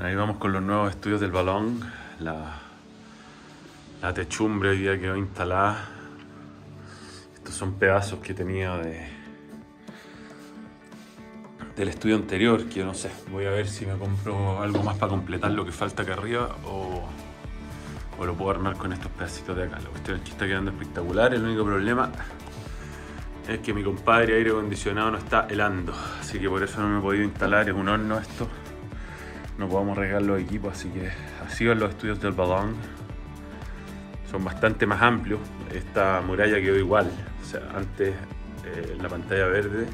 Ahí vamos con los nuevos estudios del balón. La, la techumbre hoy día quedó instalada. Estos son pedazos que tenía de del estudio anterior, que no sé, voy a ver si me compro algo más para completar lo que falta acá arriba o, o lo puedo armar con estos pedacitos de acá. La cuestión es que está quedando espectacular, el único problema es que mi compadre aire acondicionado no está helando, así que por eso no me he podido instalar, es un horno esto no podemos regar los equipos, así que así van los estudios del balón. Son bastante más amplios. Esta muralla quedó igual. Antes eh, la pantalla verde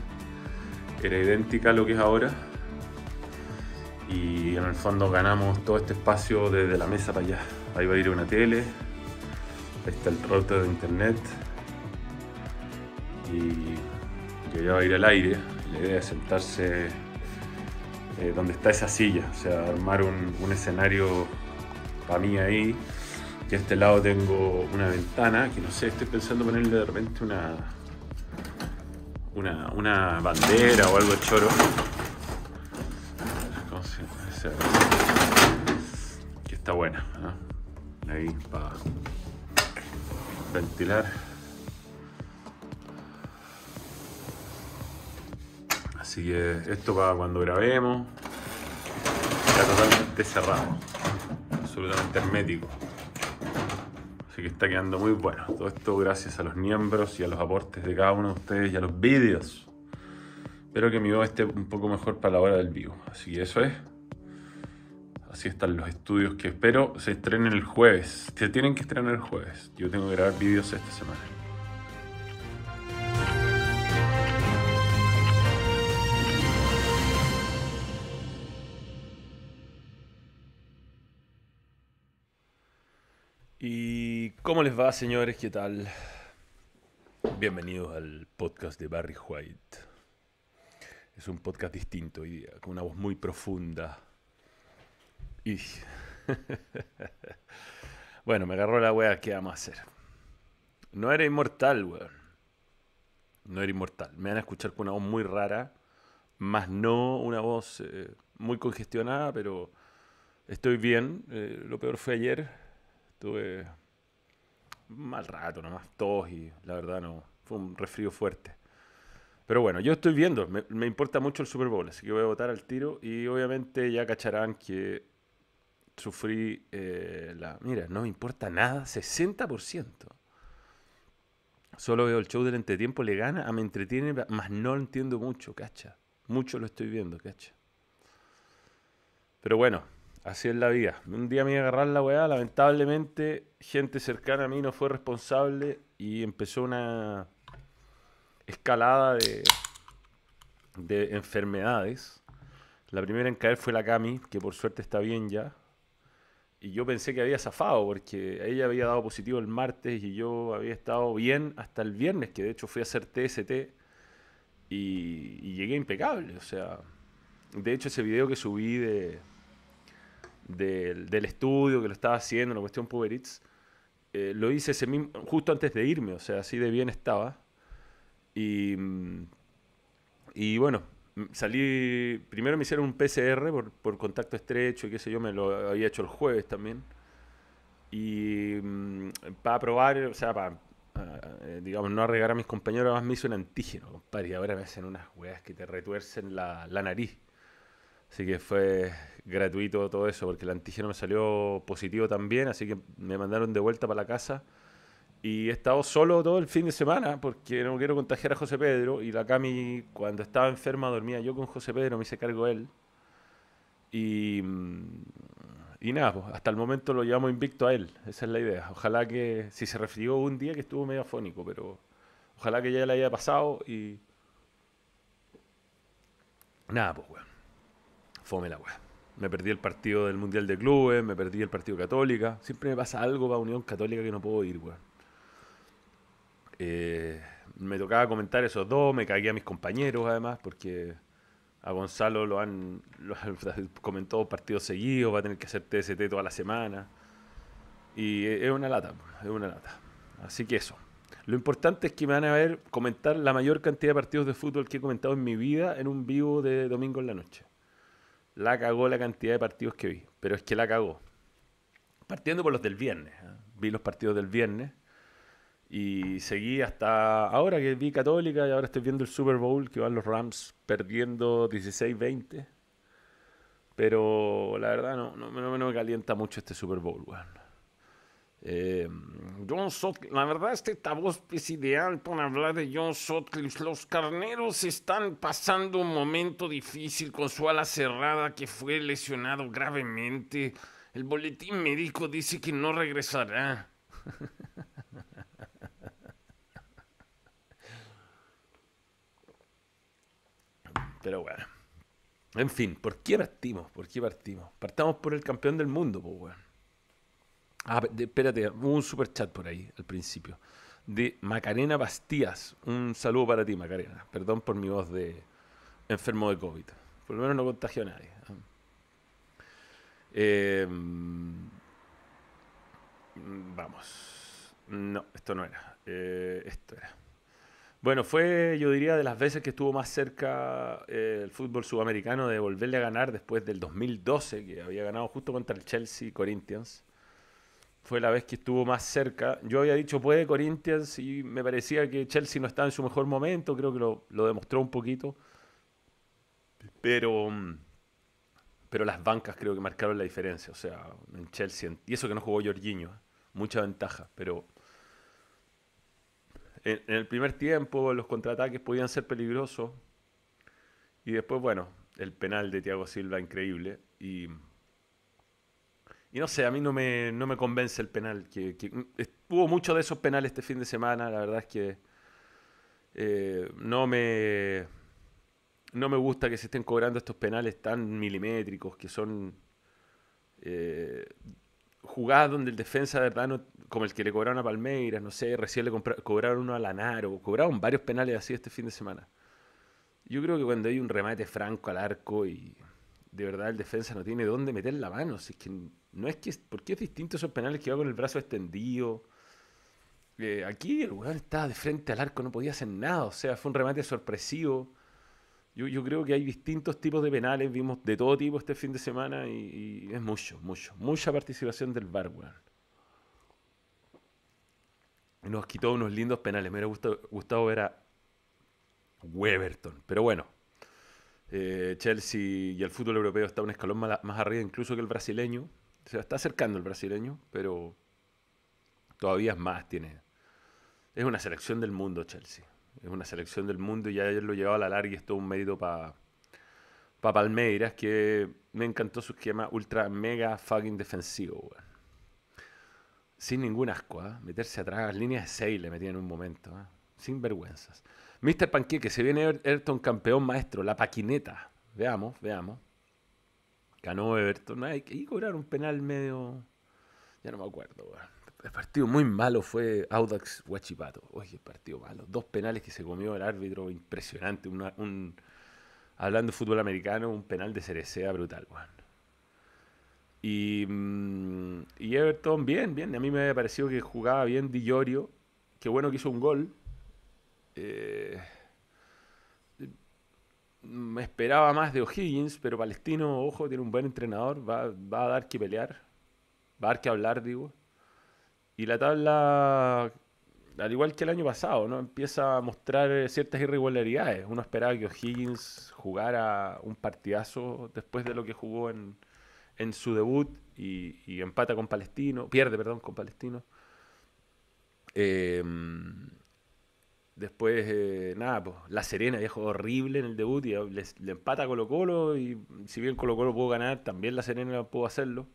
era idéntica a lo que es ahora. Y en el fondo ganamos todo este espacio desde la mesa para allá. Ahí va a ir una tele. Ahí está el router de internet. Y, y allá va a ir el aire. La idea es sentarse eh, donde está esa silla, o sea, armar un, escenario para mí ahí. Y a este lado tengo una ventana, que no sé, estoy pensando ponerle de repente una, una, una bandera o algo choro. ¿Cómo se? Que está buena. Ahí para ventilar. Así que esto para cuando grabemos. Está totalmente cerrado. Absolutamente hermético. Así que está quedando muy bueno. Todo esto gracias a los miembros y a los aportes de cada uno de ustedes y a los vídeos. Espero que mi voz esté un poco mejor para la hora del vivo. Así que eso es. Así están los estudios que espero se estrenen el jueves. Se tienen que estrenar el jueves. Yo tengo que grabar vídeos esta semana. Cómo les va, señores? ¿Qué tal? Bienvenidos al podcast de Barry White. Es un podcast distinto hoy día, con una voz muy profunda. Y. bueno, me agarró la wea, ¿qué vamos a hacer? No era inmortal, weón. No era inmortal. Me van a escuchar con una voz muy rara, más no una voz eh, muy congestionada, pero estoy bien. Eh, lo peor fue ayer Tuve mal rato nomás, tos y la verdad no, fue un resfrío fuerte. Pero bueno, yo estoy viendo, me, importa mucho el Super Bowl, así que voy a votar al tiro y obviamente ya cacharán que sufrí eh, la... Mira, no me importa nada, 60%. Solo veo el show del entretiempo, le gana, me entretiene, más no entiendo mucho, cacha. Mucho lo estoy viendo, cacha. Pero bueno, Así es la vida. Un día me iba a agarrar la weá, lamentablemente gente cercana a mí no fue responsable y empezó una escalada de, de enfermedades. La primera en caer fue la Cami, que por suerte está bien ya. Y yo pensé que había zafado porque ella había dado positivo el martes y yo había estado bien hasta el viernes, que de hecho fui a hacer TST y, y llegué impecable. O sea, de hecho ese video que subí de del, estudio que lo estaba haciendo, la cuestión Puber Eats, eh, lo hice ese mismo, justo antes de irme, o sea, así de bien estaba. Y, mm, y bueno, salí, primero me hicieron un PCR por, por, contacto estrecho y qué sé yo, me lo había hecho el jueves también. Y mm, para probar, o sea, para, eh, digamos, no arreglar a mis compañeros, además me hizo un antígeno, compadre, y ahora me hacen unas weas que te retuercen la, la nariz. Así que fue gratuito todo eso, porque el antígeno me salió positivo también, así que me mandaron de vuelta para la casa. Y he estado solo todo el fin de semana, porque no quiero contagiar a José Pedro. Y la Cami, cuando estaba enferma, dormía yo con José Pedro, me hice cargo él. Y, nada, pues, hasta el momento lo llevamos invicto a él, esa es la idea. Ojalá que, si se refirió un día que estuvo medio afónico, pero ojalá que ya le haya pasado y... Nada, pues, weón fome la weá. Me perdí el partido del Mundial de Clubes, me perdí el partido Católica. Siempre me pasa algo para Unión Católica que no puedo ir, weón. Eh, me tocaba comentar esos dos, me cagué a mis compañeros además, porque a Gonzalo lo han, lo comentado partidos seguidos, va a tener que hacer TST toda la semana. Y es una lata, es una lata. Así que eso. Lo importante es que me van a ver comentar la mayor cantidad de partidos de fútbol que he comentado en mi vida en un vivo de domingo en la noche. La cagó la cantidad de partidos que vi. Pero es que la cagó. Partiendo por los del viernes. ¿eh? Vi los partidos del viernes. Y seguí hasta ahora que vi Católica y ahora estoy viendo el Super Bowl que van los Rams perdiendo 16-20. Pero la verdad no, no, no, me calienta mucho este Super Bowl, weón. Eh, John Sutcliffe, la verdad esta voz es ideal para hablar de John Sutcliffe. Los carneros están pasando un momento difícil con su ala cerrada que fue lesionado gravemente. El boletín médico dice que no regresará. Pero bueno. En fin, ¿por qué partimos? ¿Por qué partimos? Partamos por el campeón del mundo, pues, weón. Ah, espérate, hubo un super chat por ahí al principio. De Macarena Bastías. Un saludo para ti, Macarena. Perdón por mi voz de enfermo de COVID. Por lo menos no contagió a nadie. ¿ah? Em, vamos. No, esto no era. Eh, esto era. Bueno, fue, yo diría, de las veces que estuvo más cerca eh, el fútbol sudamericano de volverle a ganar después del 2012, que había ganado justo contra el Chelsea Corinthians. Fue la vez que estuvo más cerca. Yo había dicho puede Corinthians y me parecía que Chelsea no estaba en su mejor momento, creo que lo, demostró un poquito. Pero, pero las bancas creo que marcaron la diferencia. O sea, en Chelsea, y eso que no jugó Jorginho, mucha ventaja, pero en, el primer tiempo los contraataques podían ser peligrosos. Y después, bueno, el penal de Thiago Silva increíble. Y, y no sé, a mí no me, no me convence el penal. Que, hubo muchos de esos penales este fin de semana. La verdad es que eh, no me no me gusta que se estén cobrando estos penales tan milimétricos que son eh, jugadas donde el defensa de verdad, como el que le cobraron a Palmeiras, no sé, recién le cobraron uno a Lanaro, cobraron varios penales así este fin de semana. Yo creo que cuando hay un remate franco al arco y de verdad el defensa no tiene dónde meter la mano, si es que no es que, porque es distinto esos penales que va con el brazo extendido. Eh, aquí el weón estaba de frente al arco, no podía hacer nada, o sea, fue un remate sorpresivo yo, creo que hay distintos tipos de penales, vimos de todo tipo este fin de semana y, es mucho, mucho, mucha participación del VAR, Nos quitó unos lindos penales, me hubiera gustado, ver a Weberton, pero bueno, eh, Chelsea y el fútbol europeo está un escalón más, arriba incluso que el brasileño, se está acercando el brasileño, pero todavía es más, tiene... Es una selección del mundo Chelsea es una selección del mundo y ayer lo llevaba a la larga y es todo un mérito para pa Palmeiras, que me encantó su esquema ultra mega fucking defensivo, Sin ningún asco, ¿eh? meterse atrás, líneas de 6 le metían en un momento, ¿eh? sin vergüenzas. Mr. Panqueque, se viene Everton campeón maestro, la paquineta. Veamos, veamos. Ganó Everton. Hay que cobrar un penal medio. Ya no me acuerdo, el partido muy malo fue Audax Huachipato. Oye, partido malo. Dos penales que se comió el árbitro, impresionante. un, hablando de fútbol americano, un penal de Cerecea brutal, Y, mm, y, Everton, bien, bien. A mí me había parecido que jugaba bien Di Llorio. Qué bueno que hizo un gol. Eh, me esperaba más de O'Higgins, pero Palestino, ojo, tiene un buen entrenador. Va, a dar que pelear. Va a dar que hablar, digo. Y la tabla, al igual que el año pasado, ¿no? empieza a mostrar ciertas irregularidades. Uno esperaba que O'Higgins jugara un partidazo después de lo que jugó en, en su debut y, empata con Palestino, pierde, perdón, con Palestino. Em, después, eh, nada, pues, La Serena jugado horrible en el debut y le, le empata a Colo Colo y si bien Colo Colo pudo ganar, también La Serena pudo hacerlo.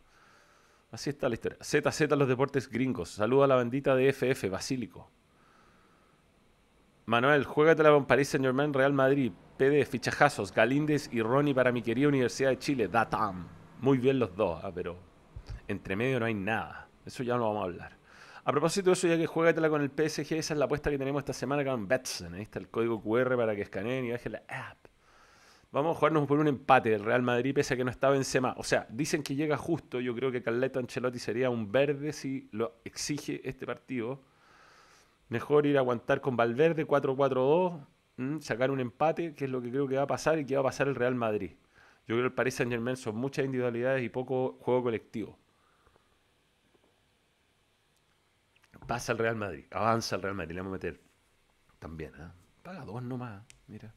Así está la historia. ZZ los deportes gringos. Saluda a la bandita de FF, Basílico. Manuel, juégatela con París Saint Germain, Real Madrid, PD, fichajazos, Galíndez y Ronnie para mi querida Universidad de Chile, Datam. Muy bien los dos, ah, pero entre medio no hay nada. Eso ya no vamos a hablar. A propósito de eso, ya que juégatela con el PSG, esa es la apuesta que tenemos esta semana con Betson. Ahí está el código QR para que escaneen y bajen la app. Vamos a jugarnos por un empate del Real Madrid, pese a que no estaba en Sema. O sea, dicen que llega justo. Yo creo que Carleto Ancelotti sería un verde si lo exige este partido. Mejor ir a aguantar con Valverde 4-4-2, sacar un empate, que es lo que creo que va a pasar y que va a pasar el Real Madrid. Yo creo que el Paris Saint Germain son muchas individualidades y poco juego colectivo. Pasa el Real Madrid, avanza el Real Madrid, le vamos a meter también. ¿eh? Paga dos nomás, mira.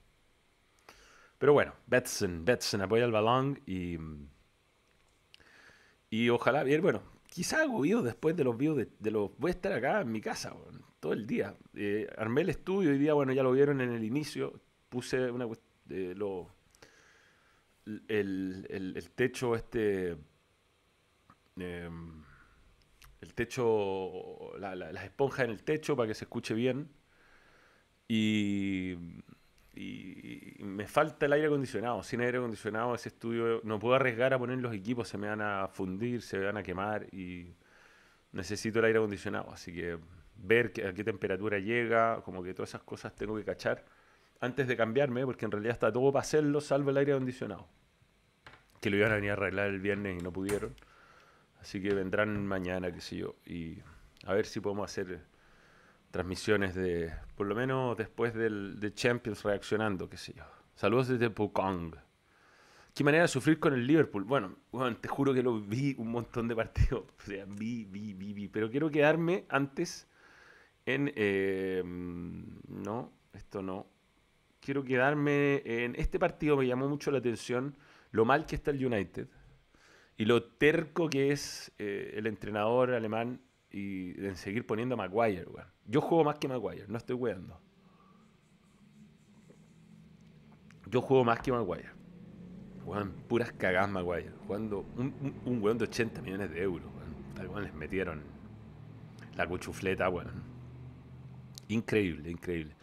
Pero bueno, Betson, Betson apoya el balón y. Y ojalá, bien, bueno, quizá hago videos después de los videos de, los. Voy a estar acá en mi casa, todo el día. Eh, armé el estudio hoy día, bueno, ya lo vieron en el inicio. Puse una de lo, el, el, techo, este. Em, el techo, la, las esponjas en el techo para que se escuche bien. Y, me falta el aire acondicionado. Sin aire acondicionado ese estudio no puedo arriesgar a poner los equipos, se me van a fundir, se me van a quemar y necesito el aire acondicionado. Así que ver a qué temperatura llega, como que todas esas cosas tengo que cachar antes de cambiarme, porque en realidad está todo para hacerlo, salvo el aire acondicionado. Que lo iban a a arreglar el viernes y no pudieron. Así que vendrán mañana, qué sé yo. Y a ver si podemos hacer transmisiones de, por lo menos después del, de Champions reaccionando, qué sé yo. Saludos desde Pukong. ¿Qué manera de sufrir con el Liverpool? Bueno, te juro que lo vi un montón de partidos. O sea, vi, vi, vi, vi. Pero quiero quedarme antes en... Eh, no, esto no. Quiero quedarme en... Este partido me llamó mucho la atención lo mal que está el United y lo terco que es eh, el entrenador alemán y en seguir poniendo a Maguire, Yo juego más que Maguire, no estoy weando. Yo juego más que Maguire. Weón, puras cagadas Maguire. Jugando un, un, weón de 80 millones de euros, weón. les metieron la cuchufleta, weón. Increíble, increíble.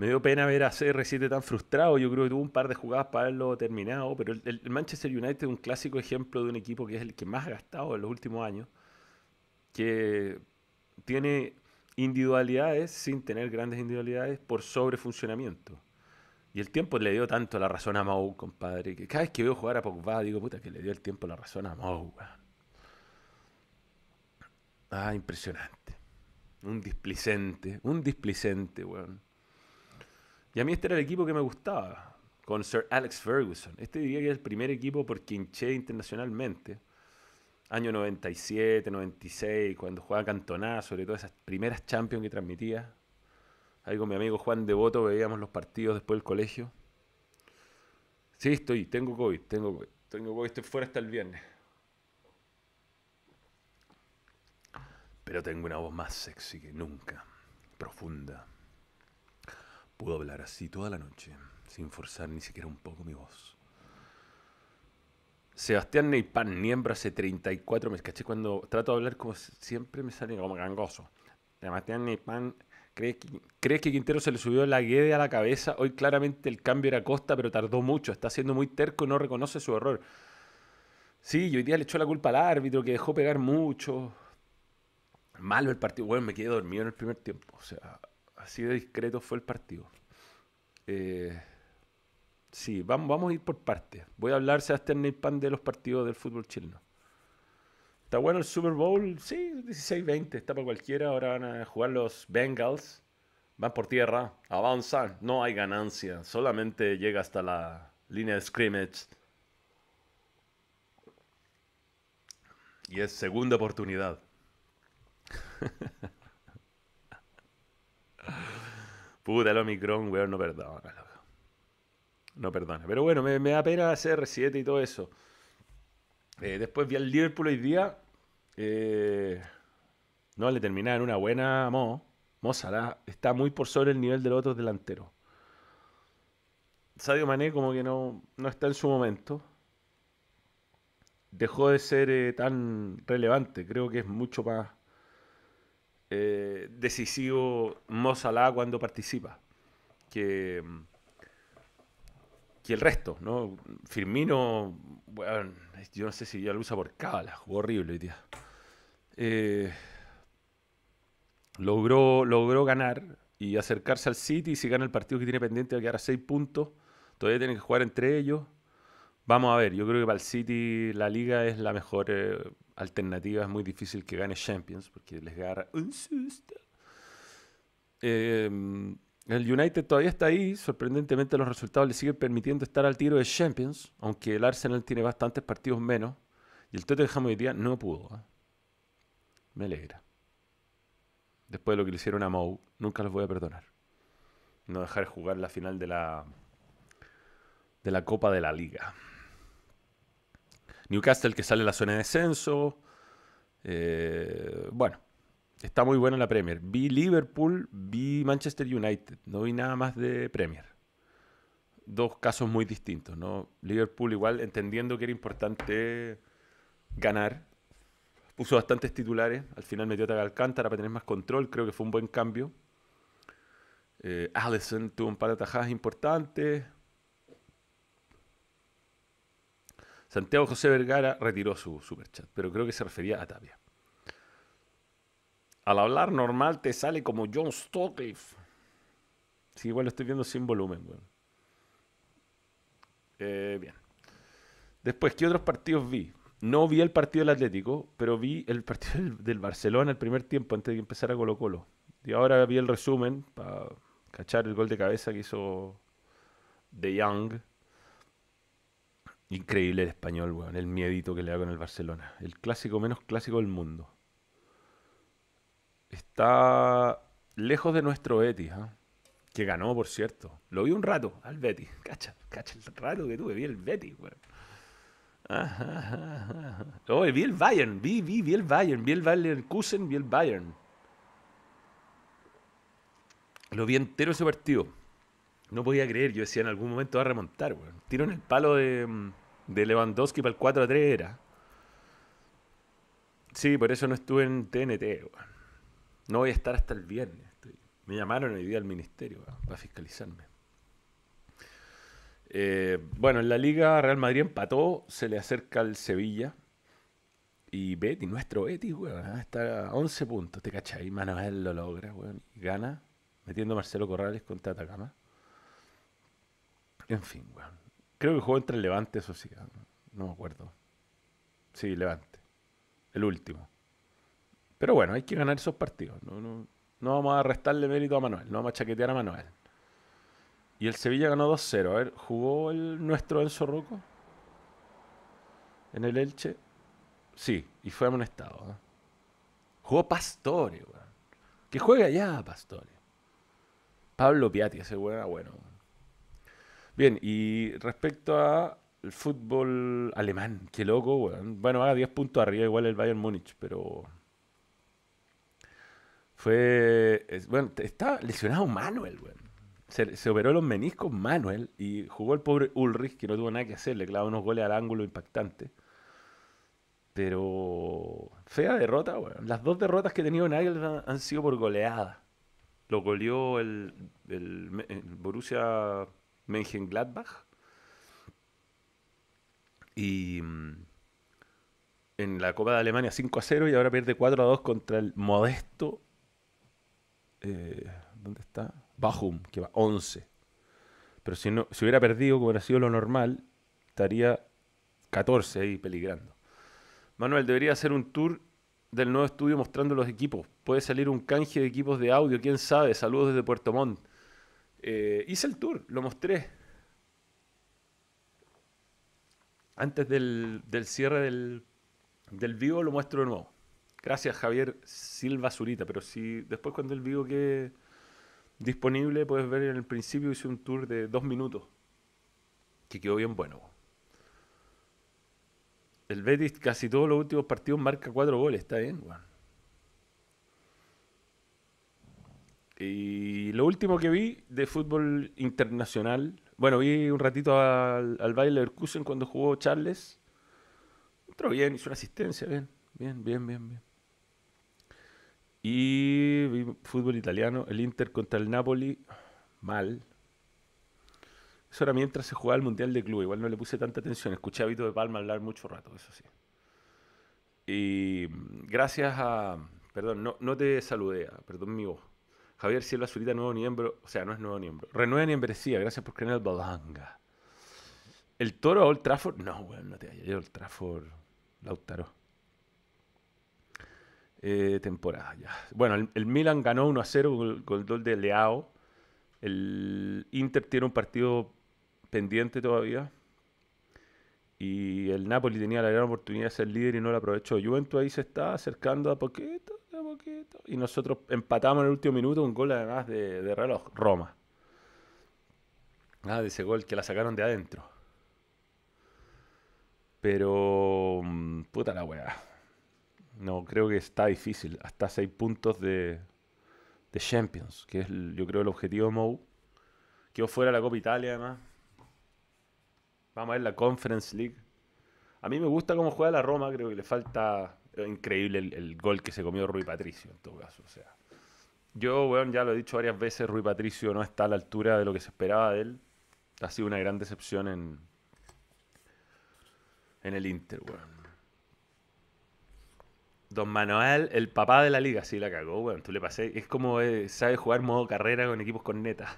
Me dio pena ver a CR7 tan frustrado. Yo creo que tuvo un par de jugadas para haberlo terminado. Pero el, Manchester United es un clásico ejemplo de un equipo que es el que más ha gastado en los últimos años. Que tiene individualidades sin tener grandes individualidades por sobrefuncionamiento. Y el tiempo le dio tanto la razón a Mou, compadre, que cada vez que veo jugar a Pogba digo, puta, que le dio el tiempo la razón a Mou. Ah, impresionante. Un displicente, un displicente, weón. Y a mí este era el equipo que me gustaba, con Sir Alex Ferguson. Este diría que es el primer equipo por quien hinché internacionalmente. Año 97, 96, cuando jugaba Cantona, sobre todo esas primeras Champions que transmitía. Ahí con mi amigo Juan Devoto veíamos los partidos después del colegio. Sí, estoy, tengo COVID, tengo COVID. Tengo COVID, estoy fuera hasta el viernes. Pero tengo una voz más sexy que nunca, profunda. Puedo hablar así toda la noche, sin forzar ni siquiera un poco mi voz. Sebastián Neypan, miembro hace 34 meses. Caché cuando trato de hablar como siempre me sale como gangoso. Sebastián Neypan, ¿crees que, ¿crees que Quintero se le subió la guede a la cabeza? Hoy claramente el cambio era Costa, pero tardó mucho. Está siendo muy terco y no reconoce su error. Sí, hoy día le echó la culpa al árbitro que dejó pegar mucho. Malo el partido. Bueno, me quedé dormido en el primer tiempo. O sea, Así de discreto fue el partido. Eh, sí, vamos, vamos a ir por partes. Voy a hablar, Sebastián Neypan, de los partidos del fútbol chileno. ¿Está bueno el Super Bowl? Sí, 16-20, está para cualquiera. Ahora van a jugar los Bengals. Van por tierra, avanzan, no hay ganancia, solamente llega hasta la línea de scrimmage. Y es segunda oportunidad. Puta, el Omicron, weón, no perdona, No perdona. Pero bueno, me, da pena hacer 7 y todo eso. Eh, después vi al Liverpool hoy día. Eh, no le terminaron una buena Mo. Mo está muy por sobre el nivel de los otros delanteros. Sadio Mané como que no, no está en su momento. Dejó de ser eh, tan relevante. Creo que es mucho más eh, decisivo Mo cuando participa que, que el resto, ¿no? Firmino, bueno, yo no sé si ya lo usa por cábala, jugó horrible hoy. Eh, logró, logró ganar y acercarse al City. Si gana el partido que tiene pendiente, va a quedar a 6 puntos. Todavía tienen que jugar entre ellos. Vamos a ver, yo creo que para el City la liga es la mejor eh, alternativa. Es muy difícil que gane Champions porque les agarra un susto. Em, El United todavía está ahí. Sorprendentemente los resultados le siguen permitiendo estar al tiro de Champions, aunque el Arsenal tiene bastantes partidos menos. Y el Tottenham hoy día no pudo. ¿eh? Me alegra. Después de lo que le hicieron a Mou, nunca los voy a perdonar. No dejar jugar la final de la, de la Copa de la Liga. Newcastle que sale en la zona de descenso. Eh, bueno, está muy buena la Premier. Vi Liverpool, vi Manchester United. No vi nada más de Premier. Dos casos muy distintos. ¿no? Liverpool igual entendiendo que era importante ganar. Puso bastantes titulares. Al final metió a Alcántara para tener más control. Creo que fue un buen cambio. Eh, Allison tuvo un par de tajadas importantes. Santiago José Vergara retiró su superchat, pero creo que se refería a Tapia. Al hablar normal te sale como John Stockliffe. Sí, igual lo estoy viendo sin volumen, eh, bien. Después, ¿qué otros partidos vi? No vi el partido del Atlético, pero vi el partido del, Barcelona el primer tiempo antes de que empezara Colo Colo. Y ahora vi el resumen para cachar el gol de cabeza que hizo De Young Increíble el español, weón. El miedito que le da con el Barcelona. El clásico menos clásico del mundo. Está lejos de nuestro Betis, ¿ah? que ganó, por cierto. Lo vi un rato al Betis. Cacha, cacha el rato que tuve. Vi el Betis, weón. Oh, vi el Bayern. Vi, vi, vi el Bayern. Vi el Bayern Kusen, vi el Bayern. Lo vi entero ese partido. No podía creer. Yo decía en algún momento va a remontar, weón. Tiro en el palo de mm, de Lewandowski para el 4 a 3 era. Sí, por eso no estuve en TNT. No voy a estar hasta el viernes. Me llamaron hoy día al ministerio para fiscalizarme. Eh, bueno, en la liga Real Madrid empató, se le acerca al Sevilla. Y Betty, nuestro Betty, weón, está a 11 puntos, ¿te cachai? Manuel lo logra, weón, gana, metiendo Marcelo Corrales contra Atacama. En fin, weón. Creo que jugó entre el Levante, eso sí. No me acuerdo. Sí, Levante. El último. Pero bueno, hay que ganar esos partidos. No, no, no vamos a restarle mérito a Manuel. No vamos a chaquetear a Manuel. Y el Sevilla ganó 2-0. A ver, ¿jugó el nuestro Enzo Rocco? ¿En el Elche? Sí, y fue amonestado. Jugó Pastore, weón. Que juega ya, Pastore. Pablo Piatti, ese weón era bueno. Bien, y respecto a el fútbol alemán, qué loco, bueno, bueno haga 10 puntos arriba igual el Bayern Múnich, pero fue, bueno, está lesionado Manuel, Se, se, operó los meniscos Manuel y jugó el pobre Ulrich, que no tuvo nada que hacer, le clavó unos goles al ángulo impactante. Pero fea derrota, bueno. Las dos derrotas que ha tenido Nagel han, han sido por goleada. Lo goleó el, el Borussia Mönchengladbach. Y mm, en la Copa de Alemania 5 a 0 y ahora pierde 4 a 2 contra el modesto. Eh, ¿Dónde está? Bajum, que va 11. Pero si, no, si hubiera perdido, como hubiera sido lo normal, estaría 14 ahí peligrando. Manuel, debería hacer un tour del nuevo estudio mostrando los equipos. Puede salir un canje de equipos de audio, quién sabe. Saludos desde Puerto Montt. Eh, hice el tour, lo mostré. Antes del, cierre del, del, vivo lo muestro de nuevo. Gracias Javier Silva Zurita, pero si después cuando el vivo quede disponible puedes ver en el principio hice un tour de dos minutos que quedó bien bueno. El Betis casi todos los últimos partidos marca cuatro goles, está bien, Y lo último que vi de fútbol internacional, bueno, vi un ratito al, al Bayer Leverkusen cuando jugó Charles. Entró bien, hizo una asistencia, bien, bien, bien, bien, bien. Y vi fútbol italiano, el Inter contra el Napoli, mal. Eso era mientras se jugaba el Mundial de Club, igual no le puse tanta atención, escuché a Vito de Palma hablar mucho rato, eso sí. Y gracias a... Perdón, no, no te saludé, perdón mi voz. Javier Silva Zurita, nuevo miembro. O sea, no es nuevo miembro. Renueva membresía. Gracias por creer en el Balanga. ¿El toro a Old Trafford? No, weón, no te vayas. Old Trafford. Lautaro. Eh, temporada, ya. Bueno, el, Milan ganó 1 a 0 con el gol de Leao. El Inter tiene un partido pendiente todavía. Y el Napoli tenía la gran oportunidad de ser líder y no la aprovechó. Juventus ahí se está acercando a poquito, Y nosotros empatamos en el último minuto un gol además de, de reloj. Roma. Ah, de ese gol que la sacaron de adentro. Pero. mm, Puta la weá. No, creo que está difícil. Hasta seis puntos de, de Champions, que es yo creo el objetivo de Mou. Quedó fuera la Copa Italia además. Vamos a ver la Conference League. A mí me gusta cómo juega la Roma, creo que le falta increíble el, gol que se comió Rui Patricio en todo caso. O sea, yo, weón, ya lo he dicho varias veces, Rui Patricio no está a la altura de lo que se esperaba de él. Ha sido una gran decepción en, en el Inter, weón. Don Manuel, el papá de la liga, sí la cagó, weón. Tú le pasé. Es como eh, sabe jugar modo carrera con equipos con neta.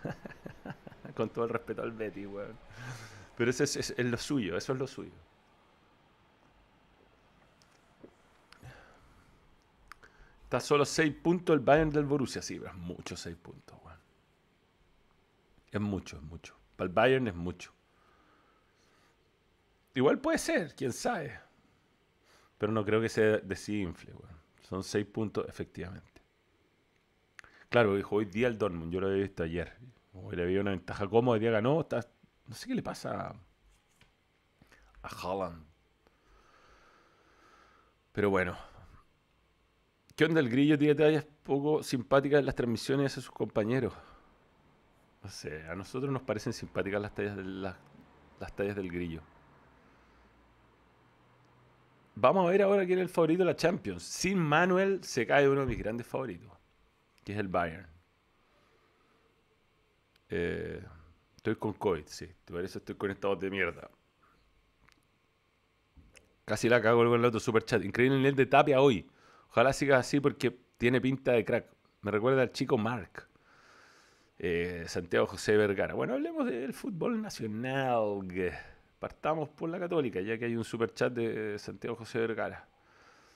con todo el respeto al Betty, weón. Pero eso es, es- es lo suyo, eso es lo suyo. Está solo 6 puntos el Bayern del Borussia, sí, pero es mucho 6 puntos, weón. Es mucho, es mucho. Para el Bayern es mucho. Igual puede ser, quién sabe. Pero no creo que se desinfle, weón. Son 6 puntos, efectivamente. Claro, dijo hoy día el Dortmund, yo lo había visto ayer. Que le había una ventaja cómoda, hoy día ganó. no sé qué le pasa a, Haaland. Pero bueno. ¿Qué onda el grillo? Tiene tallas poco simpáticas en las transmisiones a sus compañeros. No sé, a nosotros nos parecen simpáticas las tallas, de las, las tallas del grillo. Vamos a ver ahora quién es el favorito de la Champions. Sin Manuel se cae uno de mis grandes favoritos, que es el Bayern. Eh, estoy con COVID, sí. Por eso estoy conectado de mierda. Casi la cago con el otro super chat. Increíble el nivel de Tapia hoy. Ojalá siga así porque tiene pinta de crack. Me recuerda al chico Mark. Eh, Santiago José Vergara. Bueno, hablemos del fútbol nacional. Partamos por la Católica, ya que hay un super chat de Santiago José Vergara.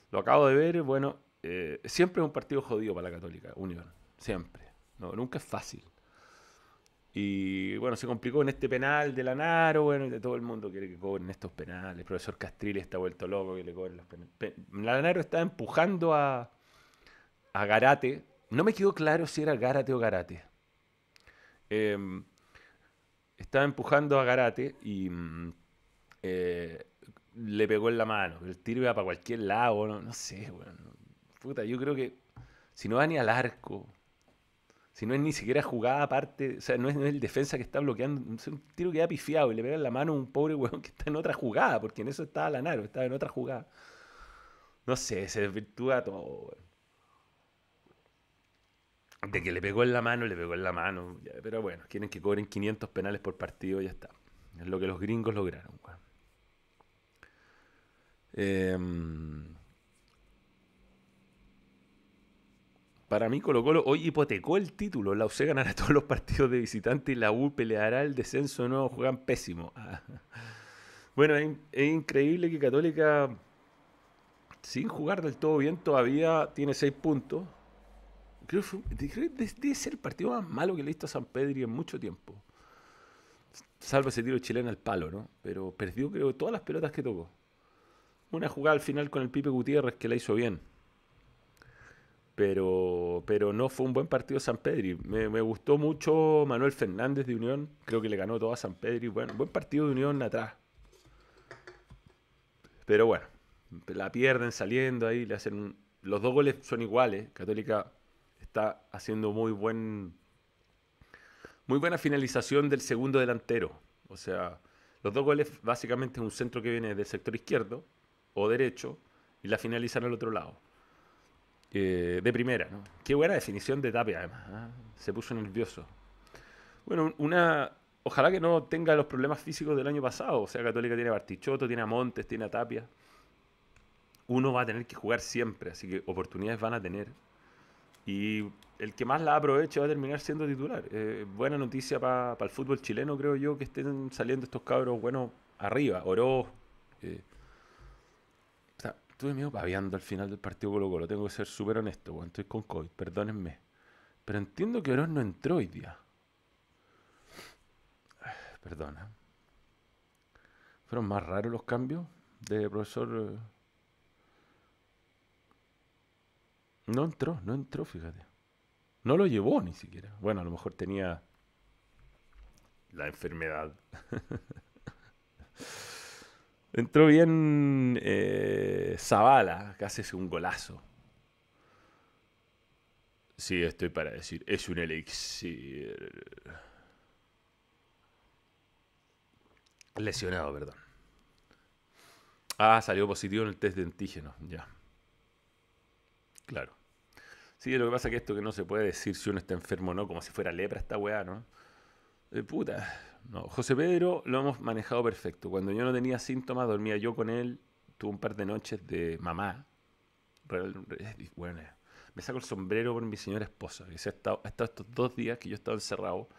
Lo acabo de ver, bueno, eh, siempre es un partido jodido para la Católica, Unión. Siempre. Nunca es fácil. Y bueno, se complicó en este penal de Lanaro, bueno, y de todo el mundo quiere que cobren estos penales. El profesor Castrilli está vuelto loco que le cobren los penales. Pe- Lanaro está empujando a, a Garate. No me quedó claro si era Garate o Garate. Em, estaba empujando a Garate y mm, eh, le pegó en la mano. El tiro iba para cualquier lado, no, no sé, weón. Puta, yo creo que si no va ni al arco, si no es ni siquiera jugada aparte, o sea, no es, no es el defensa que está bloqueando, es un tiro que ha pifiado y le pega en la mano a un pobre weón que está en otra jugada, porque en eso estaba Lanaro, estaba en otra jugada. No sé, se desvirtúa todo, weón. De que le pegó en la mano, le pegó en la mano. pero bueno, quieren que cobren 500 penales por partido, ya está. Es lo que los gringos lograron, weón. Em, para mí Colo Colo hoy hipotecó el título. La UC ganará todos los partidos de visitante y la U peleará el descenso. No, juegan pésimo. Bueno, es, es increíble que Católica, sin jugar del todo bien, todavía tiene 6 puntos. Creo que debe ser el partido más malo que le he visto a San Pedri en mucho tiempo. Salvo ese tiro chileno al palo, ¿no? Pero perdió, creo, todas las pelotas que tocó. Una jugada al final con el Pipe Gutiérrez que la hizo bien. Pero, pero no fue un buen partido San Pedri. Me, me gustó mucho Manuel Fernández de Unión. Creo que le ganó todo a San Pedri. Bueno, buen partido de Unión atrás. Pero bueno, la pierden saliendo ahí. Le hacen un- Los dos goles son iguales. Católica está haciendo muy buen muy buena finalización del segundo delantero. O sea, los dos goles básicamente es un centro que viene del sector izquierdo o derecho y la finalizan al otro lado. Eh, de primera, ¿no? Qué buena definición de Tapia, además. ¿ah? Se puso nervioso. Bueno, una. Ojalá que no tenga los problemas físicos del año pasado. O sea, Católica tiene a tiene Montes, tiene Tapia. Uno va a tener que jugar siempre, así que oportunidades van a tener. Y el que más la aproveche va a terminar siendo titular. Eh, buena noticia para el fútbol chileno, creo yo, que estén saliendo estos cabros buenos arriba. Oroz. eh. Estuve medio paviando al final del partido Colo Colo. Tengo que ser súper honesto, weón. Estoy con COVID, perdónenme. Pero entiendo que Oroz no entró hoy día. Perdona. ¿Fueron más raros los cambios de profesor? Eh? No entró, no entró, fíjate. No lo llevó ni siquiera. Bueno, a lo mejor tenía la enfermedad. Entró bien eh, Zavala, que hace un golazo. Sí, estoy para decir, es un elixir. Lesionado, perdón. Ah, salió positivo en el test de antígeno, ya. Claro. Sí, lo que pasa es que esto que no se puede decir si uno está enfermo o no, como si fuera lepra esta weá, ¿no? De puta. No, José Pedro lo hemos manejado perfecto. Cuando yo no tenía síntomas, dormía yo con él. Tuve un par de noches de mamá. Bueno, me saco el sombrero por mi señora esposa, que se ha estado, estos dos días que yo he estado encerrado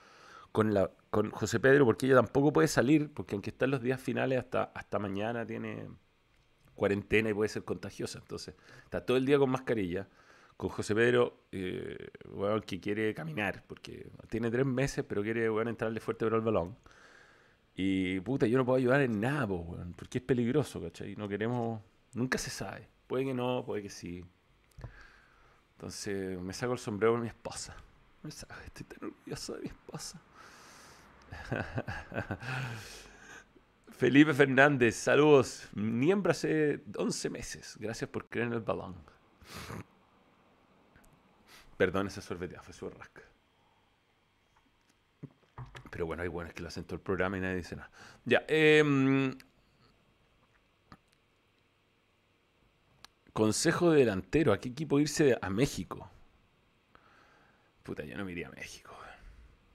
con, la, con José Pedro, porque ella tampoco puede salir, porque aunque está en los días finales, hasta, hasta mañana tiene cuarentena y puede ser contagiosa. Entonces, está todo el día con mascarilla con José Pedro, eh, que quiere caminar, porque tiene tres meses, pero quiere bueno, entrarle fuerte al balón. Y puta, yo no puedo ayudar en nada, porque es peligroso, ¿cachai? No queremos, nunca se sabe. Puede que no, puede que sí. Entonces me saco el sombrero con mi esposa. Estoy tan orgulloso de mi esposa. Felipe Fernández, saludos. Miembro hace 11 meses. Gracias por creer en el balón. Perdón esa sorbetea, fue su rasca. Pero bueno, hay bueno, es que lo hacen todo el programa y nadie dice nada. Ya, eh, consejo de delantero, ¿a qué equipo irse a México? Puta, yo no me iría a México.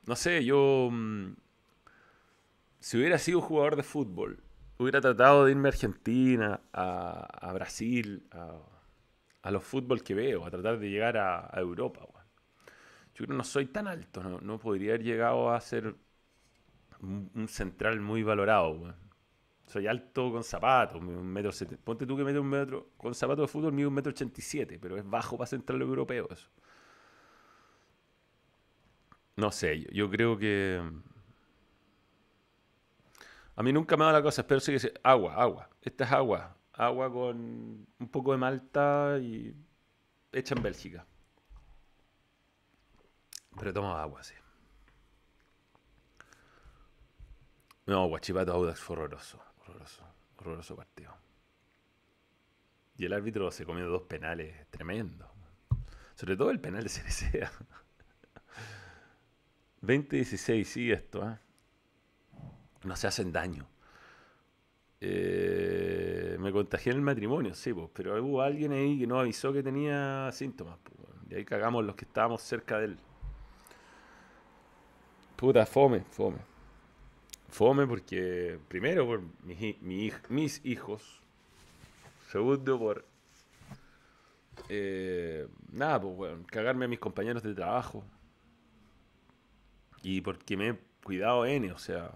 No sé, yo... Mm, si hubiera sido jugador de fútbol, hubiera tratado de irme a Argentina, a, Brasil, a, a, los fútbol que veo, a tratar de llegar a, Europa. Yo creo que no soy tan alto, no, podría haber llegado a ser un, central muy valorado. Soy alto con zapatos, un metro Ponte tú que metes un metro con zapatos de fútbol, mido un metro ochenta y siete, pero es bajo para central europeo. No sé, yo creo que a mí nunca me da la cosa, espero que agua, agua. Esta es agua. Agua con un poco de malta y hecha en Bélgica. Pero toma agua, sí. No, Guachipato Audax fue horroroso. Horroroso. Horroroso partido. Y el árbitro se comió dos penales tremendos. Sobre todo el penal de CNCA. 20-16, sí, esto, ¿eh? no se hacen daño. Eh, me contagié en el matrimonio, sí, pues, pero hubo alguien ahí que no avisó que tenía síntomas. Pues, y ahí cagamos los que estábamos cerca de él. Puta, fome, fome. Fome porque, primero, por mis, hijos. Segundo, por. Eh, nada, pues, bueno, cagarme a mis compañeros de trabajo. Y porque me he cuidado N, o sea,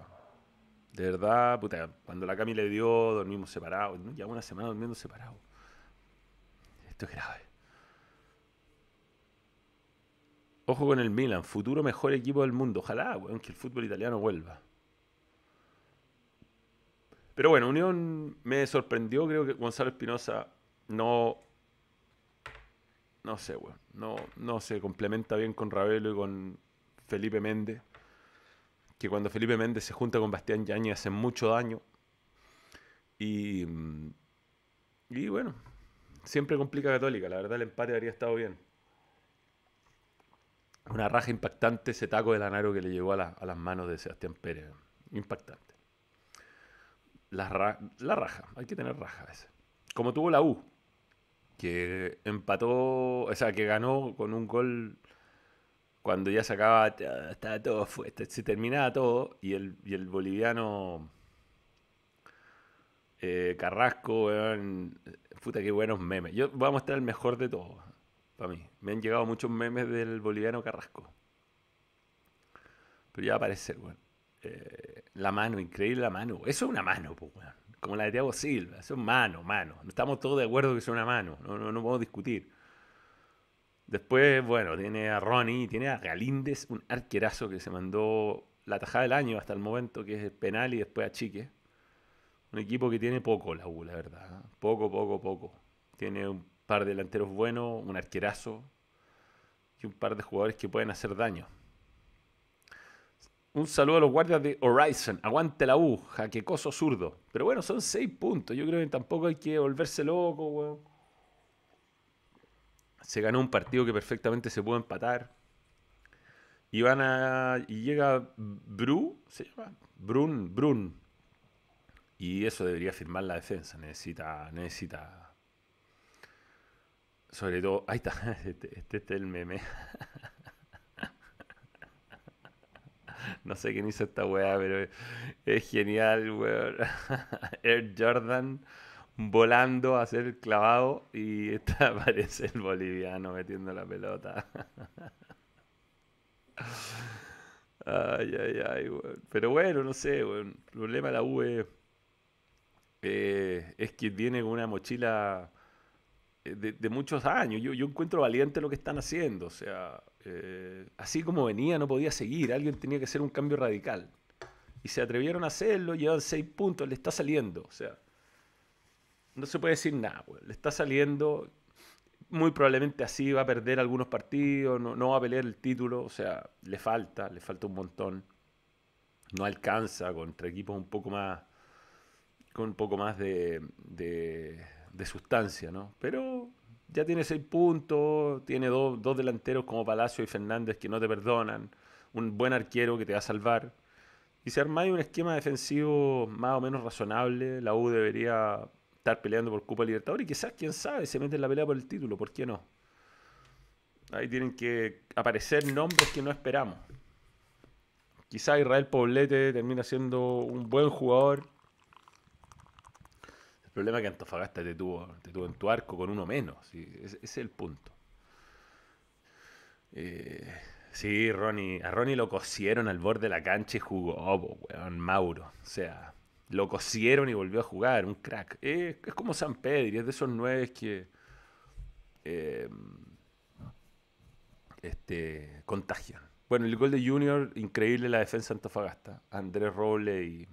de verdad, puta, cuando la Cami le dio, dormimos separados. Ya una semana durmiendo separados. Esto es grave. Ojo con el Milan, futuro mejor equipo del mundo. Ojalá, weón, que el fútbol italiano vuelva. Pero bueno, Unión me sorprendió. Creo que Gonzalo Espinosa no. No sé, weón. No, no se complementa bien con Ravelo y con Felipe Méndez que cuando Felipe Méndez se junta con Bastián Yañez hace mucho daño. Y, y bueno, siempre complica Católica. La verdad, el empate habría estado bien. Una raja impactante ese taco de Lanaro que le llegó a, las manos de Sebastián Pérez. Impactante. La, la raja, hay que tener raja a veces. Como tuvo la U, que empató, o sea, que ganó con un gol cuando ya se acaba, estaba todo, se terminaba todo y el, y el boliviano eh, Carrasco, puta qué buenos memes. Yo voy a mostrar el mejor de todos, para mí. Me han llegado muchos memes del boliviano Carrasco. Pero ya va a aparecer, weón. Eh, la mano, increíble la mano. Eso es una mano, pues, weón. Como la de Thiago Silva. Eso es mano, mano. Estamos todos de acuerdo que es una mano. No, no, no podemos discutir. Después, bueno, tiene a Ronnie, tiene a Galíndez, un arquerazo que se mandó la tajada del año hasta el momento, que es penal y después a Chique. Un equipo que tiene poco la U, la verdad. ¿eh? Poco, poco, poco. Tiene un par de delanteros buenos, un arquerazo y un par de jugadores que pueden hacer daño. Un saludo a los guardias de Horizon. Aguante la U, jaquecoso zurdo. Pero bueno, son seis puntos. Yo creo que tampoco hay que volverse loco, weón. Se ganó un partido que perfectamente se pudo empatar. Y van a. Y llega Bru, se llama. Brun, Brun. Y eso debería firmar la defensa. Necesita. Necesita. Sobre todo. Ahí está. Este, este, es el meme. No sé quién hizo esta weá, pero es genial, weón. Air Jordan volando a hacer el clavado y esta aparece el boliviano metiendo la pelota. Ay, ay, ay. Pero bueno, no sé. El problema de la U es, eh, es que viene con una mochila eh, de, muchos años. Yo, yo, encuentro valiente lo que están haciendo. O sea, eh, así como venía, no podía seguir. Alguien tenía que hacer un cambio radical. Y se atrevieron a hacerlo, llevan seis puntos, le está saliendo. O sea, no se puede decir nada, Le está saliendo. Muy probablemente así va a perder algunos partidos, no, va a pelear el título. O sea, le falta, le falta un montón. No alcanza contra equipos un poco más. con un poco más de, de, de sustancia, ¿no? Pero ya tiene seis puntos, tiene dos, dos delanteros como Palacio y Fernández que no te perdonan, un buen arquero que te va a salvar. Y si armáis un esquema defensivo más o menos razonable, la U debería estar peleando por Copa Libertadores y quizás, quién sabe, se mete en la pelea por el título, ¿por qué no? Ahí tienen que aparecer nombres que no esperamos. Quizás Israel Poblete termina siendo un buen jugador el problema es que Antofagasta te tuvo, te tuvo en tu arco con uno menos. Ese, es el punto. Eh, sí, Ronnie. A Ronnie lo cosieron al borde de la cancha y jugó, weón, Mauro. O sea, lo cosieron y volvió a jugar. Un crack. es como San Pedro, es de esos nueve que. Eh, este, contagian. Bueno, el gol de Junior, increíble la defensa de Antofagasta. Andrés Roble y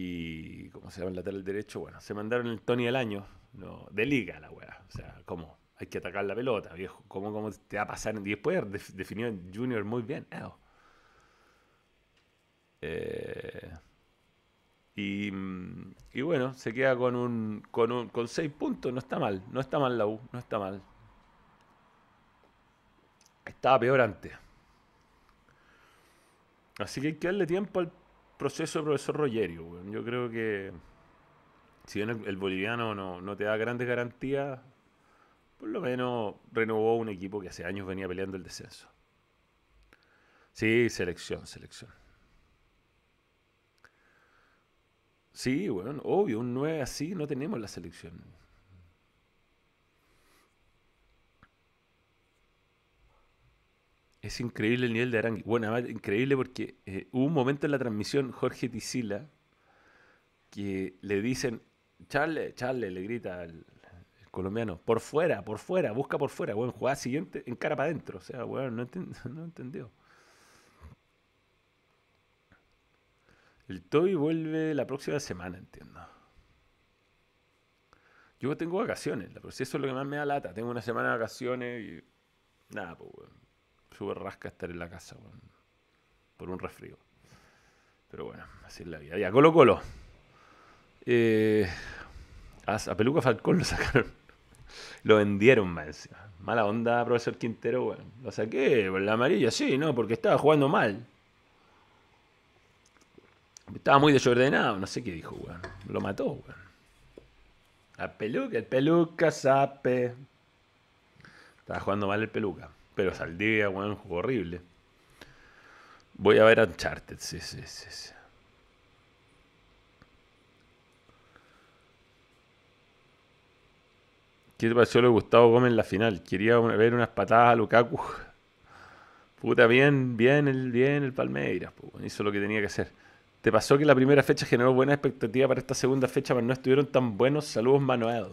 y, ¿cómo se llama el lateral derecho? Bueno, se mandaron el Tony del año, no, de liga la weá. O sea, ¿cómo? Hay que atacar la pelota, viejo. ¿Cómo, cómo te va a pasar? Y después definió Junior muy bien. Eh, y, y, bueno, se queda con un, con un con seis puntos. No está mal, no está mal la U, no está mal. Estaba peor antes. Así que hay que darle tiempo al proceso de profesor Rogerio. Yo creo que si bien el, boliviano no, te da grandes garantías, por lo menos renovó un equipo que hace años venía peleando el descenso. Sí, selección, selección. Sí, bueno, obvio, un 9 así no tenemos la selección. Es increíble el nivel de Arangui. Bueno, además, increíble porque eh, hubo un momento en la transmisión, Jorge Tisila, que le dicen, Charle, Charle, le grita el, colombiano, por fuera, por fuera, busca por fuera, bueno, jugada siguiente, en cara para adentro. O sea, bueno, no, no entendió. El Toy vuelve la próxima semana, entiendo. Yo tengo vacaciones, pero eso es lo que más me da lata. Tengo una semana de vacaciones y. Nada, pues, bueno súper rasca estar en la casa por un resfrío. Pero bueno, así es la vida. Ya, Colo Colo. Eh, a, Peluca Falcón lo sacaron. Lo vendieron más Mala onda, profesor Quintero, bueno. Lo saqué por la amarilla, sí, ¿no? Porque estaba jugando mal. Estaba muy desordenado, no sé qué dijo, weón. Lo mató, weón. La peluca, el peluca, sape. Estaba jugando mal el peluca. Pero Saldivia, weón, jugó horrible. Voy a ver Uncharted, sí, sí, sí. sí. ¿Qué te pareció lo de Gustavo Gómez en la final? Quería ver unas patadas a Lukaku. Puta, bien, bien el, bien el Palmeiras. hizo lo que tenía que hacer. ¿Te pasó que la primera fecha generó buena expectativa para esta segunda fecha, pero no estuvieron tan buenos? Saludos, Manuel.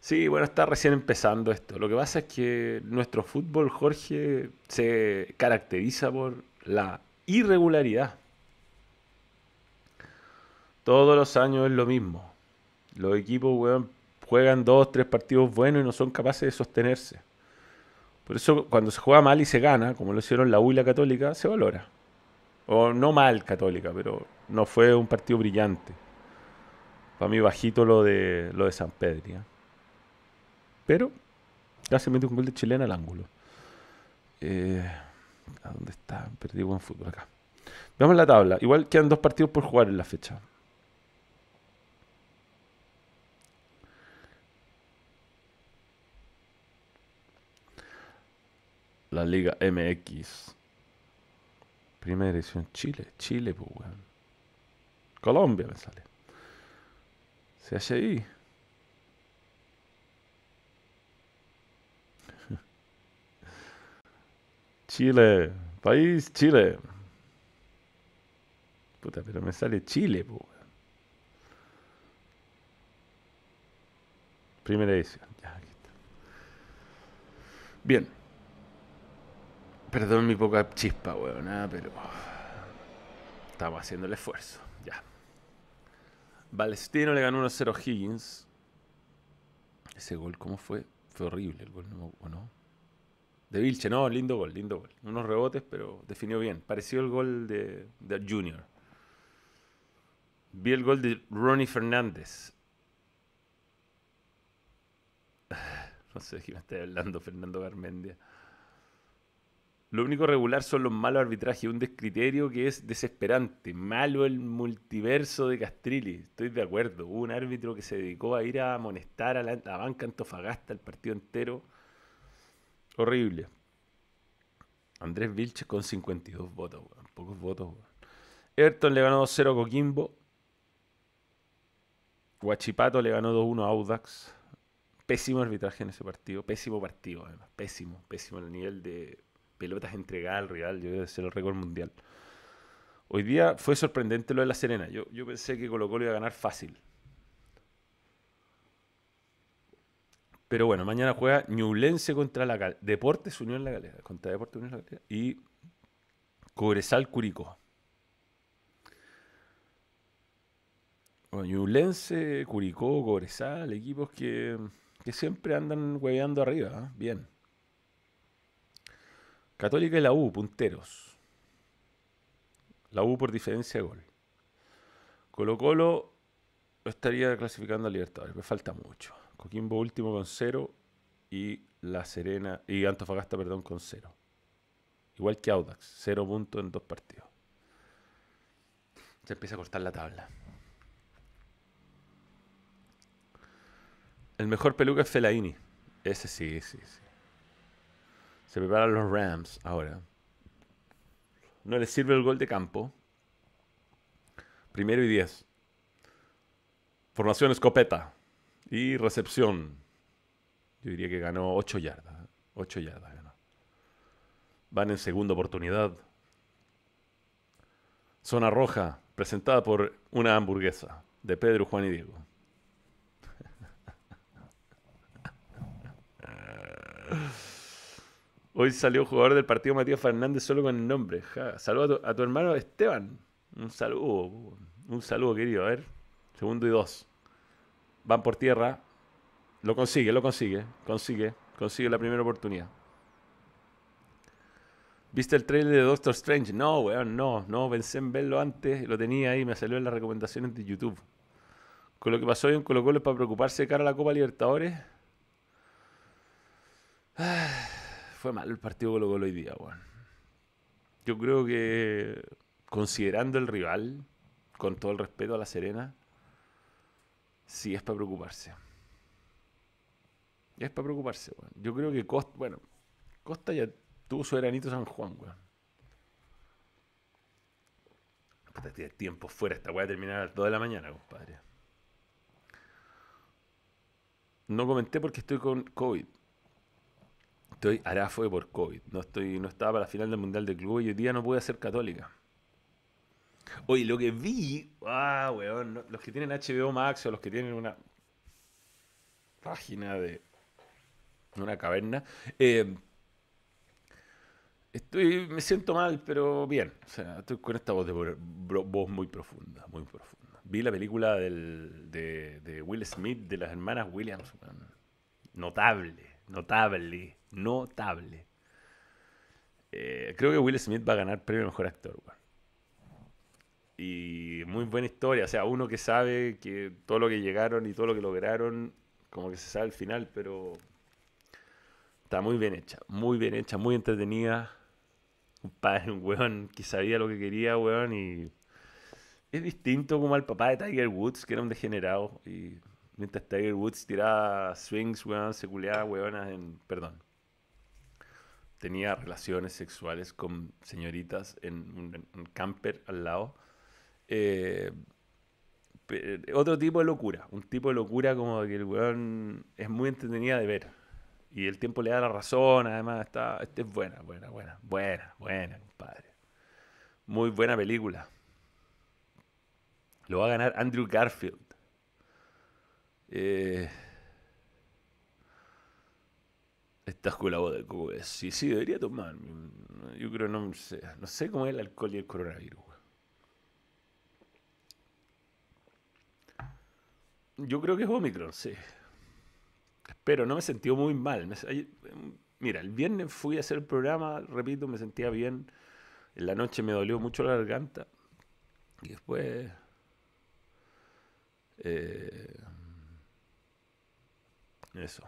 Sí, bueno, está recién empezando esto. Lo que pasa es que nuestro fútbol, Jorge, se caracteriza por la irregularidad. Todos los años es lo mismo. Los equipos, juegan dos, tres partidos buenos y no son capaces de sostenerse. Por eso cuando se juega mal y se gana, como lo hicieron la U y la Católica, se valora. O no mal Católica, pero no fue un partido brillante. Para mí bajito lo de lo de San Pedro. ¿eh? Pero ya se mete un gol de chilena al ángulo. Eh, ¿A dónde está? Perdí buen fútbol acá. Veamos la tabla. Igual quedan dos partidos por jugar en la fecha. la Liga MX. Primera edición Chile. Chile, pues, weón. Colombia me sale. Ahí. Chile. País Chile. Puta, pero me sale Chile, pues. Primera edición. Ya, aquí está. Bien. Perdón mi poca chispa, weón, nada, pero. Estamos haciendo el esfuerzo, ya. Balestino le ganó 1-0 a Higgins. Ese gol, ¿cómo fue? Fue horrible el gol, ¿no? ¿O no? De Vilche, no, lindo gol, lindo gol. Unos rebotes, pero definió bien. Pareció el gol de, Junior. Vi el gol de Ronnie Fernández. No sé de qué me está hablando Fernando Garmendia. Lo único regular son los malos arbitrajes, un descriterio que es desesperante. Malo el multiverso de Castrilli, estoy de acuerdo. Hubo un árbitro que se dedicó a ir a amonestar a la, banca Antofagasta el partido entero. Horrible. Andrés Vilches con 52 votos, pocos votos. Everton le ganó 2-0 a Coquimbo. Guachipato le ganó 2-1 a Audax. Pésimo arbitraje en ese partido, pésimo partido además, pésimo, pésimo el nivel de pelotas entregadas al Real, yo debe ser el récord mundial. Hoy día fue sorprendente lo de la Serena. Yo, yo pensé que Colo Colo iba a ganar fácil. Pero bueno, mañana juega Ñublense contra la Deportes Unión La Galera. Contra Deportes Unión La Galera. Y Cobresal Curicó. Bueno, Ñublense, Curicó, Cobresal, equipos que, que siempre andan hueveando arriba. ¿eh? Bien. Católica y la U, punteros. La U por diferencia de gol. Colo Colo estaría clasificando a Libertadores, me falta mucho. Coquimbo último con cero y La Serena y Antofagasta, perdón, con cero. Igual que Audax, cero puntos en dos partidos. Se empieza a cortar la tabla. El mejor peluca es Felaini. Ese sí, sí, sí. Se preparan los Rams ahora. No les sirve el gol de campo. Primero y diez. Formación escopeta. Y recepción. Yo diría que ganó 8 yardas. 8 yardas ganó. Van en segunda oportunidad. Zona roja, presentada por una hamburguesa de Pedro, Juan y Diego. Hoy salió jugador del partido Matías Fernández solo con el nombre. Saludo a tu, hermano Esteban. Un saludo. Un saludo, querido. A ver. Segundo y dos. Van por tierra. Lo consigue, lo consigue. Consigue. Consigue la primera oportunidad. ¿Viste el trailer de Doctor Strange? No, weón, no. No, pensé en verlo antes. Lo tenía ahí. Me salió en las recomendaciones de YouTube. Con lo que pasó hoy en Colo Colo es para preocuparse de cara a la Copa Libertadores. Ah fue mal el partido Colo Colo hoy día, weón. Yo creo que considerando el rival, con todo el respeto a la Serena, sí es para preocuparse. Es para preocuparse, weón. Yo creo que Costa, bueno, Costa ya tuvo su veranito San Juan, weón. Tiene tiempo fuera, esta weá terminar a las 2 de la mañana, compadre. No comenté porque estoy con COVID. Estoy, hará fue por COVID. No, estoy, no estaba para la final del Mundial de Club y hoy día no pude ser católica. Oye, lo que vi, ah, weón, los que tienen HBO Max o los que tienen una página de una caverna, eh, Estoy, me siento mal, pero bien. O sea, estoy con esta voz, de, voz muy profunda, muy profunda. Vi la película del, de, de, Will Smith, de las hermanas Williams. Notable, notable, notable. Eh, creo que Will Smith va a ganar premio Mejor Actor. Y muy buena historia. O sea, uno que sabe que todo lo que llegaron y todo lo que lograron, como que se sabe al final, pero está muy bien hecha. Muy bien hecha, muy entretenida. Un padre, un weón que sabía lo que quería, weón, y es distinto como al papá de Tiger Woods, que era un degenerado. Y mientras Tiger Woods tiraba swings, weón, se culeaba, weonas. Perdón tenía relaciones sexuales con señoritas en un, camper al lado. Eh, otro tipo de locura, un tipo de locura como que el weón es muy entretenida de ver. Y el tiempo le da la razón, además está, esta es buena, buena, buena, buena, buena, compadre. Muy buena película. Lo va a ganar Andrew Garfield. Eh, Estás con la voz de Cuba. Sí, sí, debería tomar. Yo creo, no sé, no sé cómo es el alcohol y el coronavirus. Yo creo que es Omicron, sí. Espero, no me sentí muy mal. mira, el viernes fui a hacer el programa, repito, me sentía bien. En la noche me dolió mucho la garganta. Y después... Eh, eso.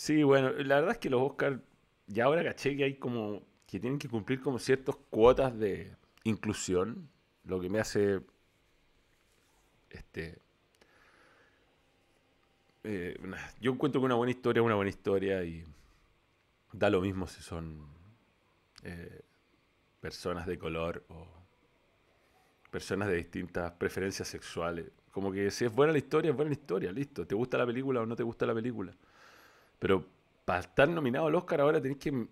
Sí, bueno, la verdad es que los Oscars, ya ahora caché que hay como, que tienen que cumplir como ciertas cuotas de inclusión, lo que me hace, este, eh, yo encuentro que una buena historia es una buena historia y da lo mismo si son eh, personas de color o personas de distintas preferencias sexuales. Como que si es buena la historia, es buena la historia, listo. ¿Te gusta la película o no te gusta la película? Pero para estar nominado al Oscar ahora tenés que mm,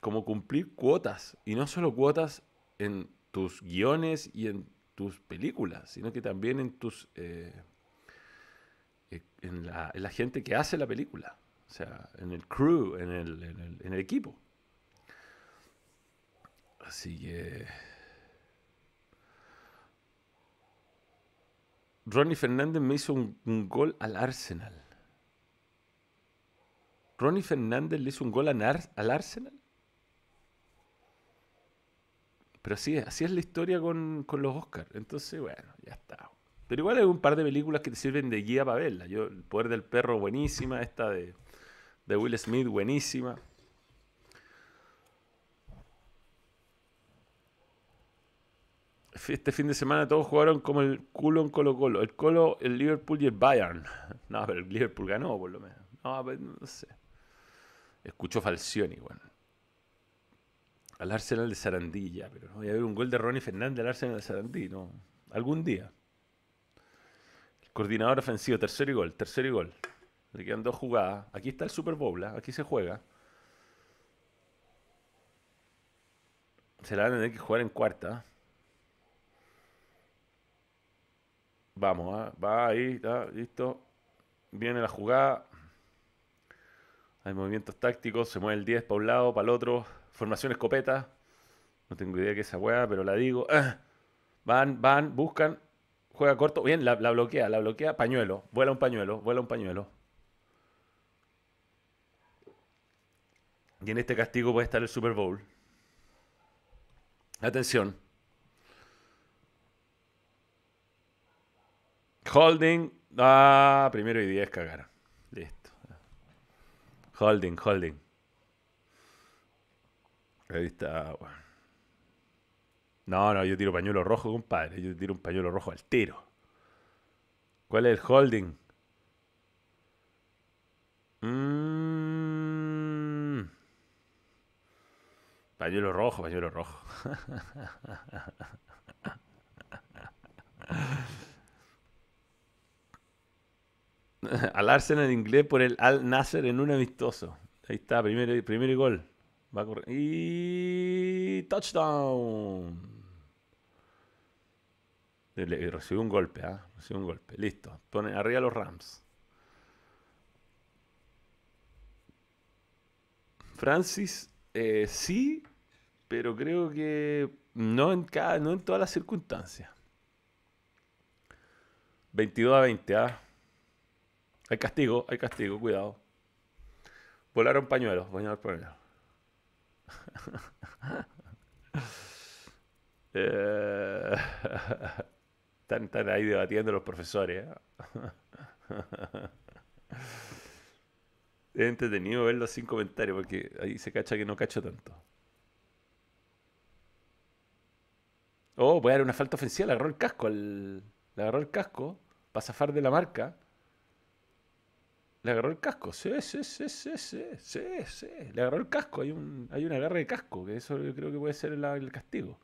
como cumplir cuotas. Y no solo cuotas en tus guiones y en tus películas, sino que también en tus... Eh, eh, en, la, gente que hace la película. O sea, en el crew, en el, en el, equipo. Así que... Ronnie Fernández me hizo un gol al Arsenal. Ronnie Fernández le hizo un gol al Arsenal. Pero así es, así es la historia con, los Oscars. Entonces, bueno, ya está. Pero igual hay un par de películas que te sirven de guía para verla. Yo, El Poder del Perro, buenísima. Esta de, de Will Smith, buenísima. Este fin de semana todos jugaron como el culo en Colo Colo. El Colo, el Liverpool y el Bayern. No, pero el Liverpool ganó por lo menos. No, pero no sé. Escucho Falcioni, bueno. Al Arsenal de Sarandí pero no voy a ver un gol de Ronnie Fernández al Arsenal de Sarandí, no. Algún día. El coordinador ofensivo, tercero y gol, tercero y gol. Le quedan dos jugadas. Aquí está el Super Bowl, ¿ah? aquí se juega. Se la van a tener que jugar en cuarta. Vamos, ¿ah? va ahí, está, listo. Viene la jugada. Hay movimientos tácticos, se mueve el 10 para un lado, para el otro. Formación escopeta. No tengo idea qué es esa weá, pero la digo. Ah, van, van, buscan. Juega corto. Bien, la, bloquea, la bloquea. Pañuelo. Vuela un pañuelo, vuela un pañuelo. Y en este castigo puede estar el Super Bowl. Atención. Holding. Ah, primero y 10 cagaron. Holding, holding. Ahí está. No, no, yo tiro pañuelo rojo, compadre. Yo tiro un pañuelo rojo al tiro. ¿Cuál es el holding? Mm. Pañuelo rojo, pañuelo rojo. al Arsenal en inglés por el Al Nasser en un amistoso. Ahí está, primero, primero gol. Va a correr. Y touchdown. recibió un golpe, ¿ah? Recibió un golpe. Listo. Pone arriba los Rams. Francis, eh, sí, pero creo que no en, cada, no en todas las circunstancias. 22 a 20, ¿ah? Hay castigo, hay castigo, cuidado. Volaron pañuelos, bañar pañuelos. eh, están, están, ahí debatiendo los profesores. ¿eh? es entretenido verlos sin comentarios porque ahí se cacha que no cacho tanto. Oh, voy a dar una falta ofensiva, le agarró el casco, le agarró el casco para zafar de la marca. Le agarró el casco, sí, sí, sí, sí, sí, sí, sí. Le agarró el casco, hay un, hay un agarre de casco, que eso yo creo que puede ser el, castigo.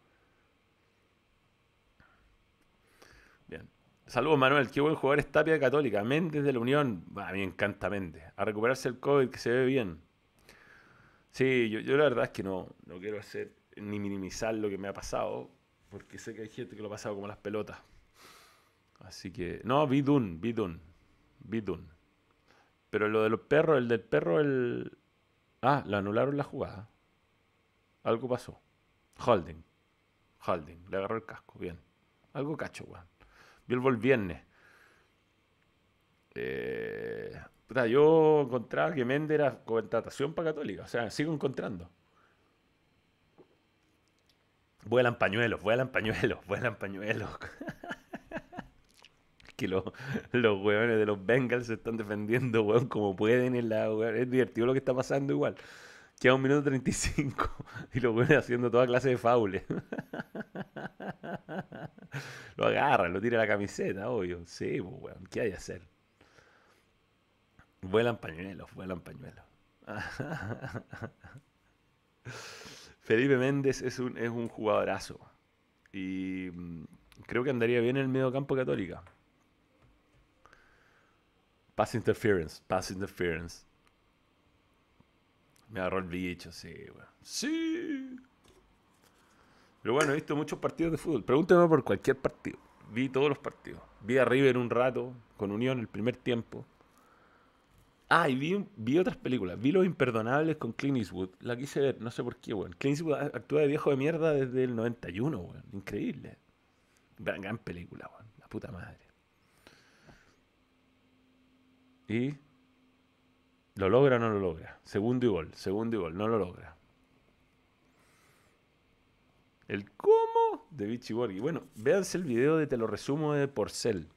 Bien. Saludos Manuel, qué buen jugador es Tapia Católica. Méndez de la Unión, a mí me encanta Méndez. A recuperarse el COVID, que se ve bien. Sí, yo, yo la verdad es que no, no quiero hacer ni minimizar lo que me ha pasado, porque sé que hay gente que lo ha pasado como las pelotas. Así que, no, Bidun, Bidun, Bidun. Pero lo de los perros, el del perro, el... Ah, le anularon la jugada. Algo pasó. Holding. Holding. Le agarró el casco. Bien. Algo cacho, weón. Vio el viernes. Eh, yo encontraba que Méndez era contratación para Católica. O sea, sigo encontrando. Vuelan pañuelos, vuelan pañuelos, vuelan pañuelos. Que los, los weones de los Bengals se están defendiendo, weón, como pueden en la Es divertido lo que está pasando igual. Queda un minuto 35 y los weones haciendo toda clase de faules. lo agarran, lo tira la camiseta, obvio. Sí, pues, weón, ¿qué hay que hacer? Vuelan pañuelos, vuelan pañuelos. Felipe Méndez es un, es un jugadorazo. Y mm, creo que andaría bien en el medio campo católica. Pass interference, pass interference. Me agarró el bicho, sí, weón. Sí. Pero bueno, he visto muchos partidos de fútbol. Pregúntame por cualquier partido. Vi todos los partidos. Vi a River un rato, con Unión el primer tiempo. Ah, y vi, vi otras películas. Vi Los Imperdonables con Clint Eastwood. La quise ver, no sé por qué, weón. Clint Eastwood actúa de viejo de mierda desde el 91, weón. Increíble. Gran, gran película, weón. La puta madre. Y lo logra o no lo logra. Segundo y gol, segundo y gol, no lo logra. El cómo de Vichy Borghi. Bueno, véanse el video de Te lo resumo de Porcel.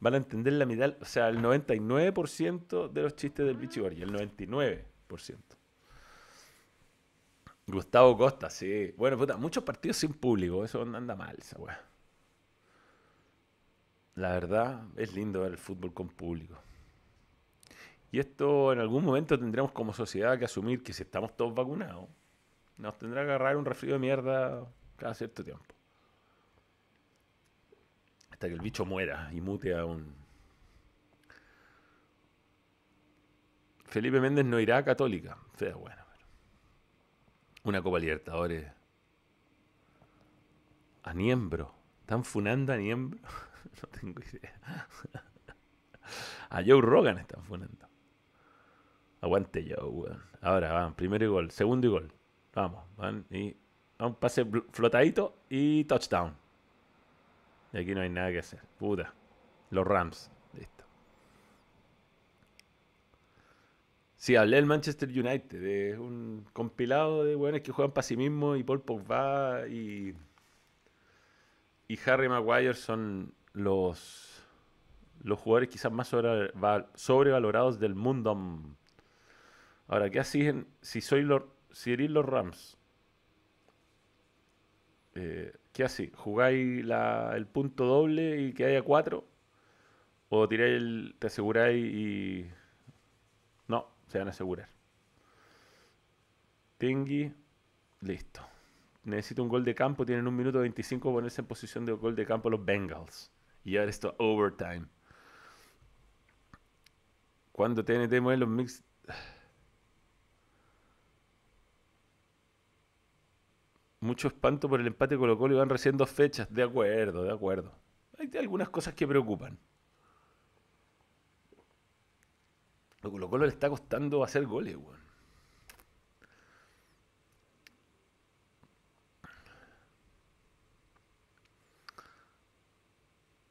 Van a entender la mitad, o sea, el 99% de los chistes del Vichy Borghi, el 99%. Gustavo Costa, sí. Bueno, puta, muchos partidos sin público, eso anda mal, esa weá. La verdad, es lindo ver el fútbol con público. Y esto en algún momento tendremos como sociedad que asumir que si estamos todos vacunados, nos tendrá que agarrar un resfrío de mierda cada cierto tiempo. Hasta que el bicho muera y mute a un... Felipe Méndez no irá a Católica. Fea bueno. Una Copa Libertadores. A Niembro. ¿Están funando a Niembro? no tengo idea. a Joe Rogan están funando. Aguante yo, weón. Ahora, van, primero y gol, segundo y gol. Vamos, van y un pase flotadito y touchdown. Y aquí no hay nada que hacer. Puta. Los Rams. Listo. Sí, hablé del Manchester United. Es un compilado de weones que juegan para sí mismos y Paul Pogba y, y Harry Maguire son los, los jugadores quizás más sobrevalorados del mundo Ahora, ¿qué hacen si soy los, si eres los Rams? Eh, ¿Qué hacéis? ¿Jugáis el punto doble y que haya cuatro? ¿O tiráis el, te aseguráis y... No, se van a asegurar. Tingui, listo. Necesito un gol de campo, tienen un minuto 25 para ponerse en posición de gol de campo los Bengals. Y ahora esto overtime. Cuando TNT mueve los mix... Mucho espanto por el empate Colo Colo y van recién fechas. De acuerdo, de acuerdo. Hay algunas cosas que preocupan. A Colo Colo le está costando hacer goles, weón.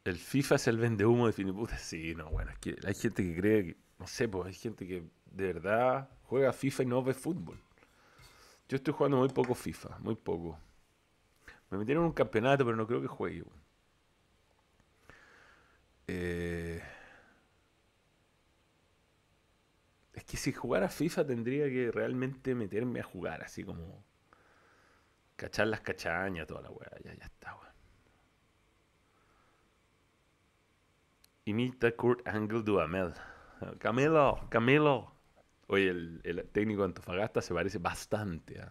El FIFA es el vende humo de Finiputa. Sí, no, bueno, es que hay gente que cree que, no sé, pues hay gente que de verdad juega FIFA y no ve fútbol. Yo estoy jugando muy poco FIFA, muy poco. Me metieron en un campeonato, pero no creo que juegue. Eh, es que si jugara FIFA tendría que realmente meterme a jugar, así como cachar las cachañas, toda la weá. Ya, ya está, weón. Imita Kurt Angle Duhamel. Camilo, Camilo. Oye, el, técnico de Antofagasta se parece bastante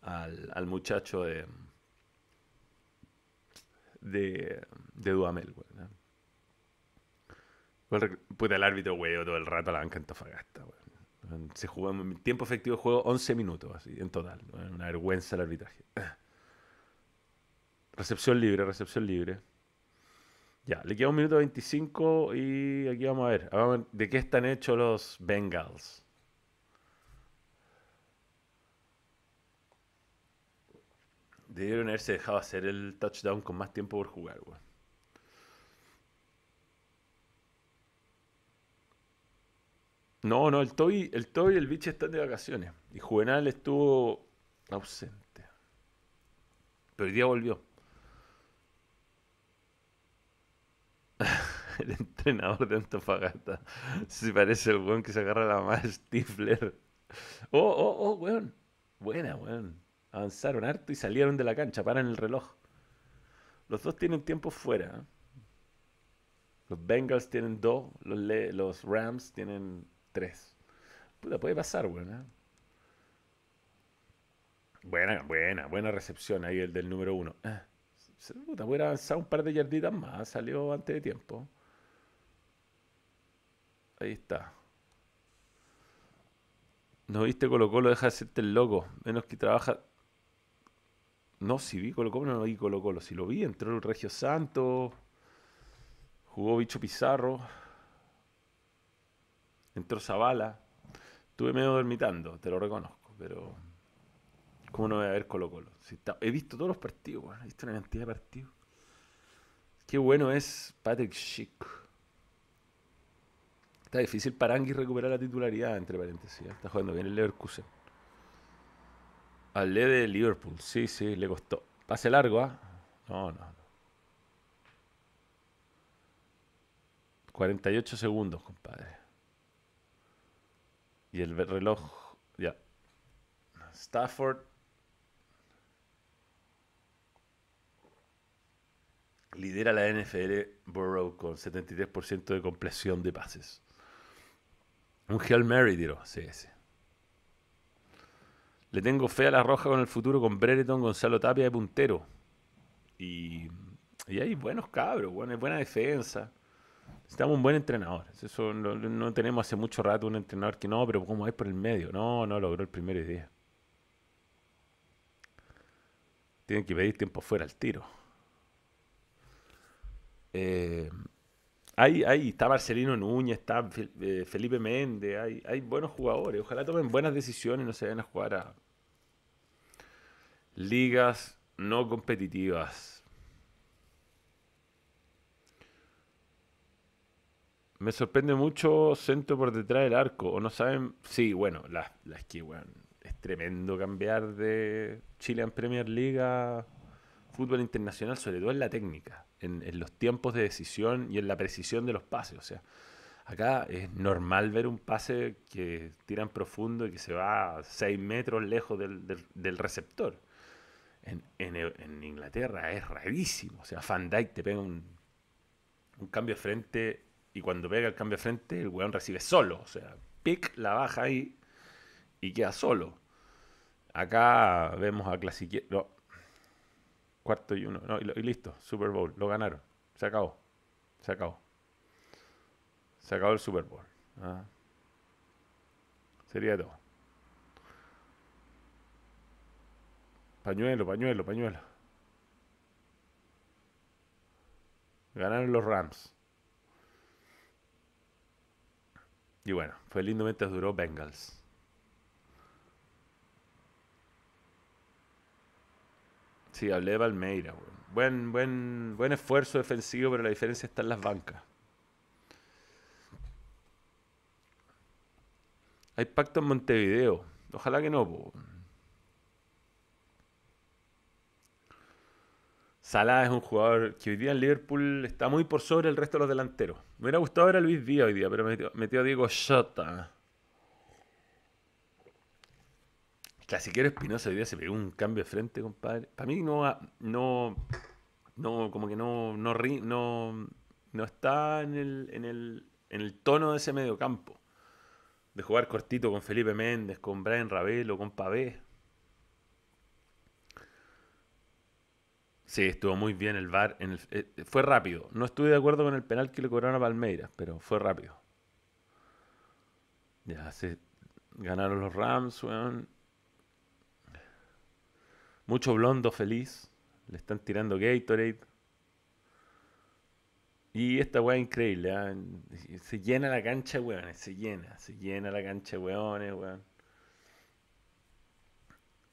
al, muchacho de, de, de weón. Puta, el árbitro, weón, todo el rato la banca Antofagasta, weón. Se jugó en tiempo efectivo de juego 11 minutos, así, en total. Una vergüenza el arbitraje. Recepción libre, recepción libre. Ya, le queda un minuto 25 y aquí vamos a ver, de qué están hechos los Bengals. Debieron haberse dejado hacer el touchdown con más tiempo por jugar, weón. No, no, el Toby, el Toby y el Biche están de vacaciones. Y Juvenal estuvo ausente. Pero hoy día volvió. el entrenador de Antofagasta. Se parece el weón que se agarra la más Stifler. Oh, oh, oh, weón. Buena, weón. Avanzaron harto y salieron de la cancha. Paran el reloj. Los dos tienen tiempo fuera. ¿eh? Los Bengals tienen dos. Los, los Rams tienen tres. Puta, puede pasar, weón. ¿eh? Buena, buena, buena recepción ahí el del número uno. Ah. Puta, hubiera avanzado un par de yarditas más. Salió antes de tiempo. Ahí está. No viste Colo Colo, deja de serte el loco. Menos que trabaja. No, si vi Colo Colo, no vi Colo Colo. Si lo vi, entró el Regio Santo. Jugó Bicho Pizarro. Entró Zavala. Estuve medio dormitando, te lo reconozco, pero. ¿Cómo no voy a ver Colo Colo? he visto todos los partidos, he visto una cantidad de partidos. Qué bueno es Patrick Schick. Está difícil para Angui recuperar la titularidad, entre paréntesis. ¿eh? Está jugando bien el Leverkusen. Al de Liverpool, sí, sí, le costó. Pase largo, ¿ah? No, no, no. 48 segundos, compadre. Y el reloj, ya. Stafford lidera la NFL Burrow con 73% de compleción de pases. Un Hail Mary tiró, sí, sí. Le tengo fe a la roja con el futuro con Brereton, Gonzalo Tapia de puntero. Y, hay buenos cabros, buena, buena defensa. Necesitamos un buen entrenador. Eso no, tenemos hace mucho rato un entrenador que no, pero como es por el medio. No, no logró el primer día. Tienen que pedir tiempo fuera al tiro. Eh, hay, está Marcelino Núñez, está eh, Felipe Méndez, hay, hay buenos jugadores. Ojalá tomen buenas decisiones y no se vayan a jugar a ligas no competitivas. Me sorprende mucho Centro por detrás del arco. O no saben. Sí, bueno, las la que, es tremendo cambiar de Chile en Premier League a fútbol internacional, sobre todo en la técnica en, los tiempos de decisión y en la precisión de los pases. O sea, acá es normal ver un pase que tiran profundo y que se va a 6 metros lejos del, receptor. En, Inglaterra es rarísimo. O sea, Van Dyke te pega un, un cambio de frente y cuando pega el cambio de frente, el weón recibe solo. O sea, pick la baja ahí y queda solo. Acá vemos a Clasiquero. Cuarto y uno. y, listo, Super Bowl. Lo ganaron. Se acabó. Se acabó. Se acabó el Super Bowl. ¿ah? Sería todo. Pañuelo, pañuelo, pañuelo. Ganaron los Rams. Y bueno, fue lindo mientras duró Bengals. Sí, hablé de Palmeira, weón. Buen, buen, buen esfuerzo defensivo, pero la diferencia está en las bancas. Hay pacto en Montevideo. Ojalá que no, po. Salah es un jugador que hoy día en Liverpool está muy por sobre el resto de los delanteros. Me hubiera gustado ver a Luis Díaz hoy día, pero metió, metió a Diego Shota. Clasiquero Espinosa hoy día se pegó un cambio de frente, compadre. Para mí no, no, no, como que no, no, no, no está en el, en, el, en el tono de ese mediocampo. De jugar cortito con Felipe Méndez, con Brian Ravelo, con Pavé. Sí, estuvo muy bien el VAR. Eh, fue rápido. No estuve de acuerdo con el penal que le cobraron a Palmeiras, pero fue rápido. Ya se ganaron los Rams, weón. Mucho blondo feliz. Le están tirando Gatorade. Y esta weá es increíble. ¿ah? Se llena la cancha, weón. Se llena. Se llena la cancha, weones, weón.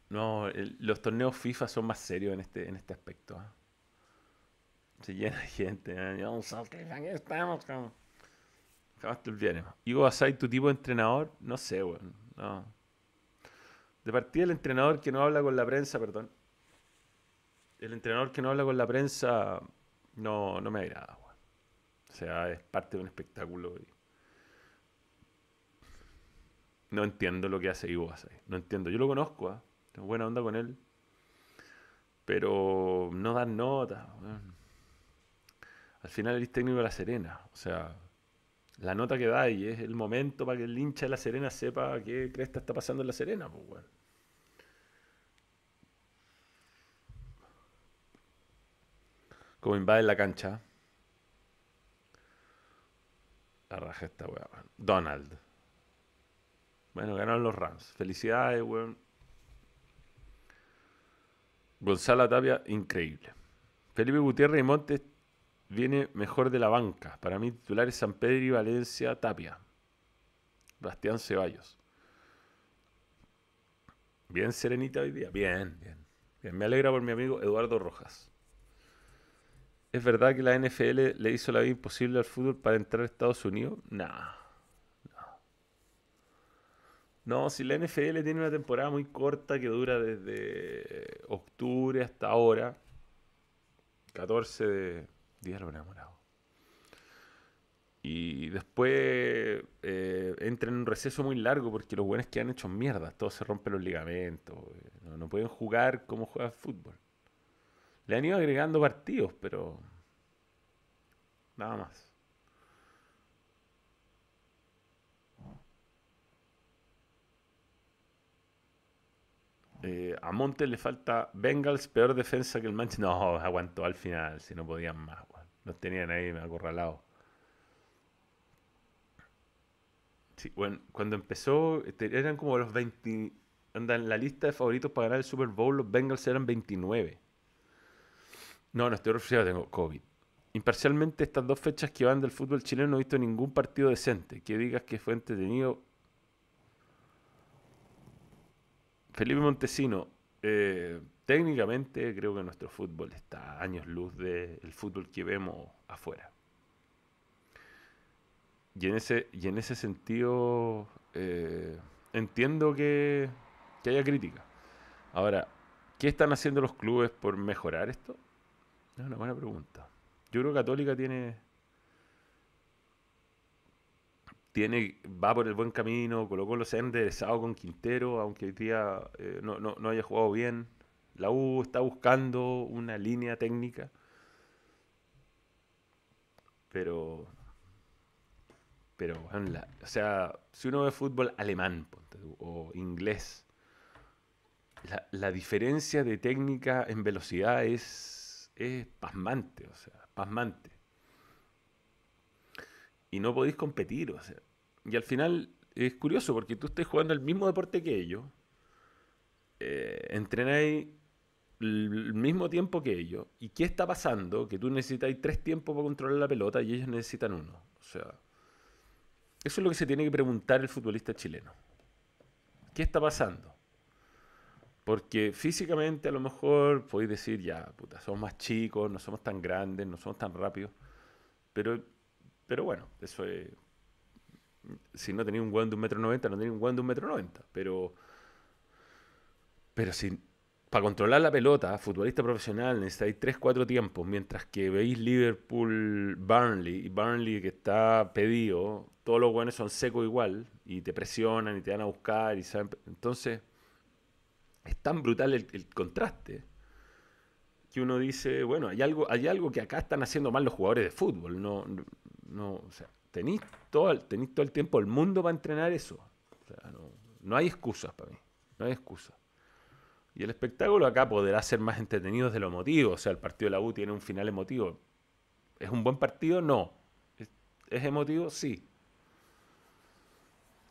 No, los torneos FIFA son más serios en este, en este aspecto. ¿ah? Se llena de gente. ¿eh? Aquí estamos. Jamás te olvidaremos. Ivo Asai, tu tipo de entrenador, no sé, weón. No. De partida el entrenador que no habla con la prensa, perdón. El entrenador que no habla con la prensa no, no me agrada, weón. O sea, es parte de un espectáculo. No entiendo lo que hace Ivo Asai. No entiendo. Yo lo conozco, ¿ah? Tengo buena onda con él. Pero no dan nota. Al final el técnico de La Serena. O sea, la nota que da y es el momento para que el hincha de La Serena sepa qué cresta está pasando en La Serena. Pues. Como invade la cancha. La raja esta weá. Donald. Bueno, ganaron los Rams. Felicidades, weón. Gonzalo Tapia, increíble. Felipe Gutiérrez y Montes viene mejor de la banca. Para mí, titulares San Pedro y Valencia, Tapia. Bastián Ceballos. Bien serenita hoy día. Bien, bien, bien. Me alegra por mi amigo Eduardo Rojas. ¿Es verdad que la NFL le hizo la vida imposible al fútbol para entrar a Estados Unidos? Nah. No, si la NFL tiene una temporada muy corta que dura desde octubre hasta ahora. 14 de día lo enamorado. Y después eh, entra en un receso muy largo porque los buenos quedan hechos mierda. Todos se rompen los ligamentos. Eh, no, no, pueden jugar como juega fútbol. Le han ido agregando partidos, pero nada más. Eh, a Montes le falta Bengals, peor defensa que el Manchester. No, aguantó al final, si no podían más. Los tenían ahí acorralados. Sí, bueno, cuando empezó, este, eran como los 20. en la lista de favoritos para ganar el Super Bowl, los Bengals eran 29. No, no estoy refrescado, tengo COVID. Imparcialmente, estas dos fechas que van del fútbol chileno no he visto ningún partido decente. Que digas que fue entretenido, Felipe Montesino, eh, técnicamente creo que nuestro fútbol está a años luz del fútbol que vemos afuera. Y en ese, y en ese sentido eh, entiendo que, que haya crítica. Ahora, ¿qué están haciendo los clubes por mejorar esto? Es una buena pregunta. Yo creo que Católica tiene tiene, va por el buen camino, Colo ha enderezado con Quintero, aunque hoy día eh, no, no, haya jugado bien. La U está buscando una línea técnica, pero, pero o sea, si uno ve fútbol alemán o inglés, la, la, diferencia de técnica en velocidad es, es pasmante, o sea, pasmante y no podéis competir. O sea. Y al final es curioso porque tú estás jugando el mismo deporte que ellos, eh, entrenáis el mismo tiempo que ellos. ¿Y qué está pasando? Que tú necesitáis tres tiempos para controlar la pelota y ellos necesitan uno. O sea, eso es lo que se tiene que preguntar el futbolista chileno. ¿Qué está pasando? Porque físicamente a lo mejor podéis decir, ya, puta, somos más chicos, no somos tan grandes, no somos tan rápidos. Pero, pero bueno, eso es... Si no tenéis un weón de un metro noventa, no tenéis un weón de un metro noventa. Pero, pero si para controlar la pelota, futbolista profesional, necesitáis 3-4 tiempos, mientras que veis Liverpool, Burnley, y Burnley que está pedido, todos los buenos son secos igual, y te presionan y te van a buscar, y saben, entonces es tan brutal el, contraste que uno dice, bueno, hay algo, hay algo que acá están haciendo mal los jugadores de fútbol, no, no, o sea, tenéis todo, todo el tiempo el mundo para entrenar eso, o sea, no, no hay excusas para mí, no hay excusas. Y el espectáculo acá podrá ser más entretenido de lo emotivo. O sea, el partido de la U tiene un final emotivo. ¿Es un buen partido? No. ¿Es, emotivo? Sí.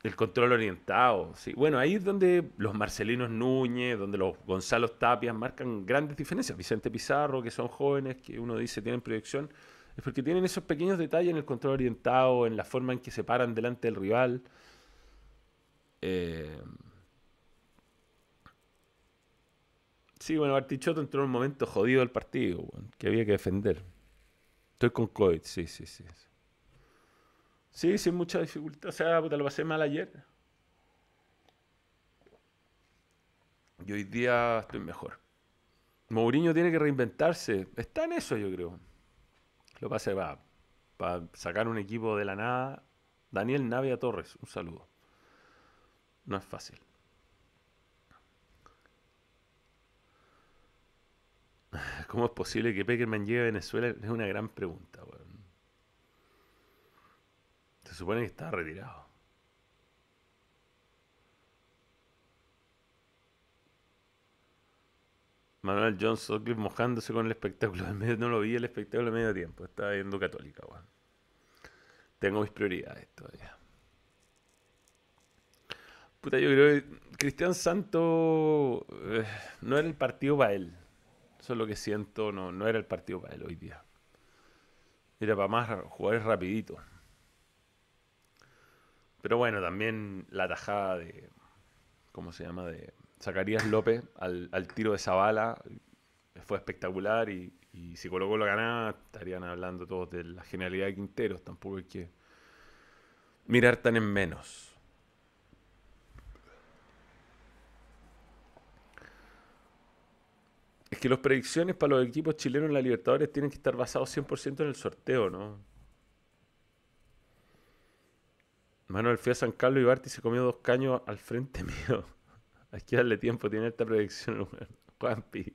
El control orientado, sí. Bueno, ahí es donde los Marcelinos Núñez, donde los Gonzalo Tapias marcan grandes diferencias. Vicente Pizarro, que son jóvenes, que uno dice tienen proyección, es porque tienen esos pequeños detalles en el control orientado, en la forma en que se paran delante del rival. Eh, Sí, bueno, Bartichotto entró en un momento jodido del partido, que había que defender. Estoy con sí, sí, sí. Sí, sin mucha dificultad. O sea, puta, lo pasé mal ayer. Y hoy día estoy mejor. Mourinho tiene que reinventarse. Está en eso, yo creo. Lo pasé va para sacar un equipo de la nada. Daniel Navia Torres, un saludo. No es fácil. ¿Cómo es posible que Peckerman llegue a Venezuela? Es una gran pregunta, Se supone que está retirado. Manuel John Sutcliffe mojándose con el espectáculo. No lo vi el espectáculo de medio tiempo. Estaba viendo Católica, Tengo mis prioridades todavía. Puta, yo creo que Cristian Santo eh, no era el partido para él. Eso es lo que siento, no, no era el partido para él hoy día. Era para más jugadores rapiditos. Pero bueno, también la tajada de, ¿cómo se llama? De Zacarías López al, tiro de Zabala fue espectacular y, si colocó la ganada estarían hablando todos de la genialidad de Quinteros. Tampoco hay que mirar tan en menos. Es que las predicciones para los equipos chilenos en la Libertadores tienen que estar basados 100% en el sorteo, ¿no? Manuel fui a San Carlos y Barty se comió dos caños al frente mío. Hay que darle tiempo, tiene esta predicción, Juanpi.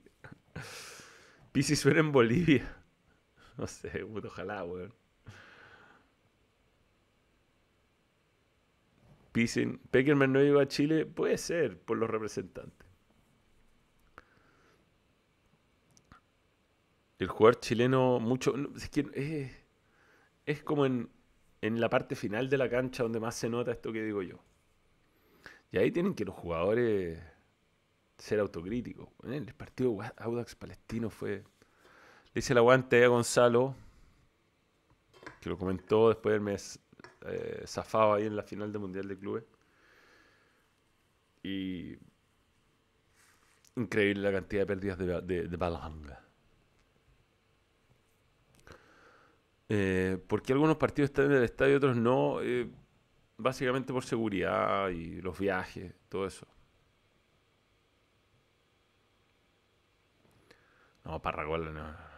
Pisi suena en Bolivia. No sé, puto, ojalá, weón. Pisi, Peckerman no llegó a Chile, puede ser, por los representantes. El jugador chileno, mucho. Es que es, como en, la parte final de la cancha donde más se nota esto que digo yo. Y ahí tienen que los jugadores ser autocríticos. El partido Audax Palestino fue. Le hice el aguante a Gonzalo, que lo comentó después mes eh, zafado ahí en la final del Mundial de Clubes. Y. Increíble la cantidad de pérdidas de, de, de Eh, ¿Por qué algunos partidos están en el estadio y otros no? Eh, básicamente por seguridad y los viajes, todo eso. No, Parragola no.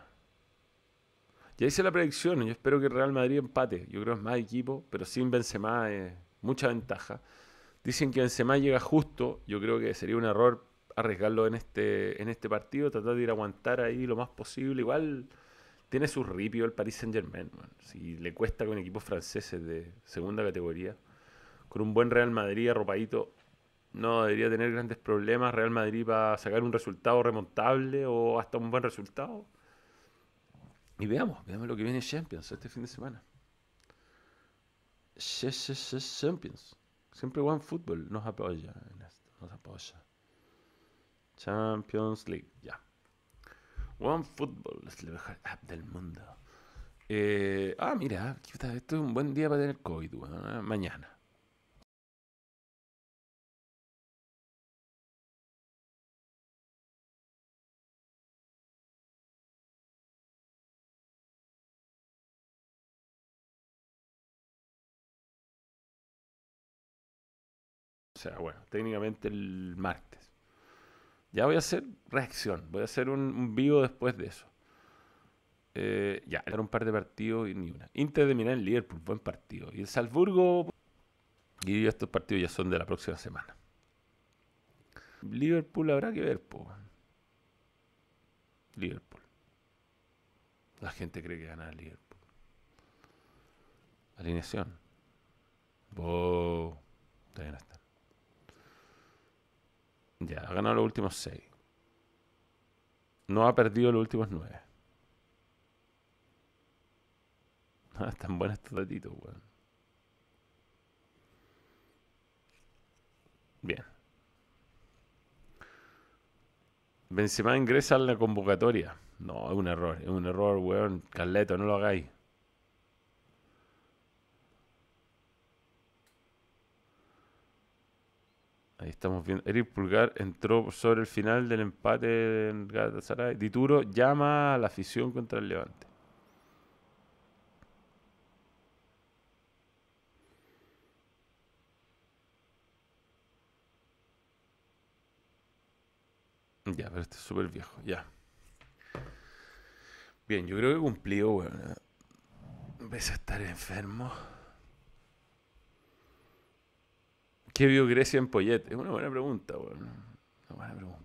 Ya hice la predicción, yo espero que Real Madrid empate. Yo creo que es más equipo, pero sin Benzema es mucha ventaja. Dicen que Benzema llega justo, yo creo que sería un error arriesgarlo en este, en este partido, tratar de ir a aguantar ahí lo más posible. Igual tiene su ripio el Paris Saint Germain. Si le cuesta con equipos franceses de segunda categoría, con un buen Real Madrid arropadito, no debería tener grandes problemas. Real Madrid va a sacar un resultado remontable o hasta un buen resultado. Y veamos, veamos lo que viene Champions este fin de semana. Champions. Siempre buen fútbol nos apoya en esto, nos apoya. Champions League, ya. One Football es la mejor app del mundo. Eh, ah, mira, esto es un buen día para tener COVID, ¿eh? mañana. O sea, bueno, técnicamente el martes. Ya voy a hacer reacción, voy a hacer un, vivo después de eso. Eh, ya, era un par de partidos y ni una. Inter de Milán, Liverpool, buen partido. Y el Salzburgo, y estos partidos ya son de la próxima semana. Liverpool habrá que ver, po. Liverpool. La gente cree que gana Liverpool. Alineación. Wow. Todavía no está. Ya, ha ganado los últimos seis. No ha perdido los últimos nueve. Ah, están buenos estos datitos, weón. Bien. Benzema ingresa a la convocatoria. No, es un error, es un error, weón. Carleto, no lo hagáis. Ahí estamos viendo. Eric Pulgar entró sobre el final del empate en Galatasaray. Dituro llama a la afición contra el Levante. Ya, pero este es súper viejo, ya. Bien, yo creo que cumplió, weón. Ves a estar enfermo. ¿Qué vio Grecia en Poyet? Es una buena pregunta, weón. Una buena pregunta.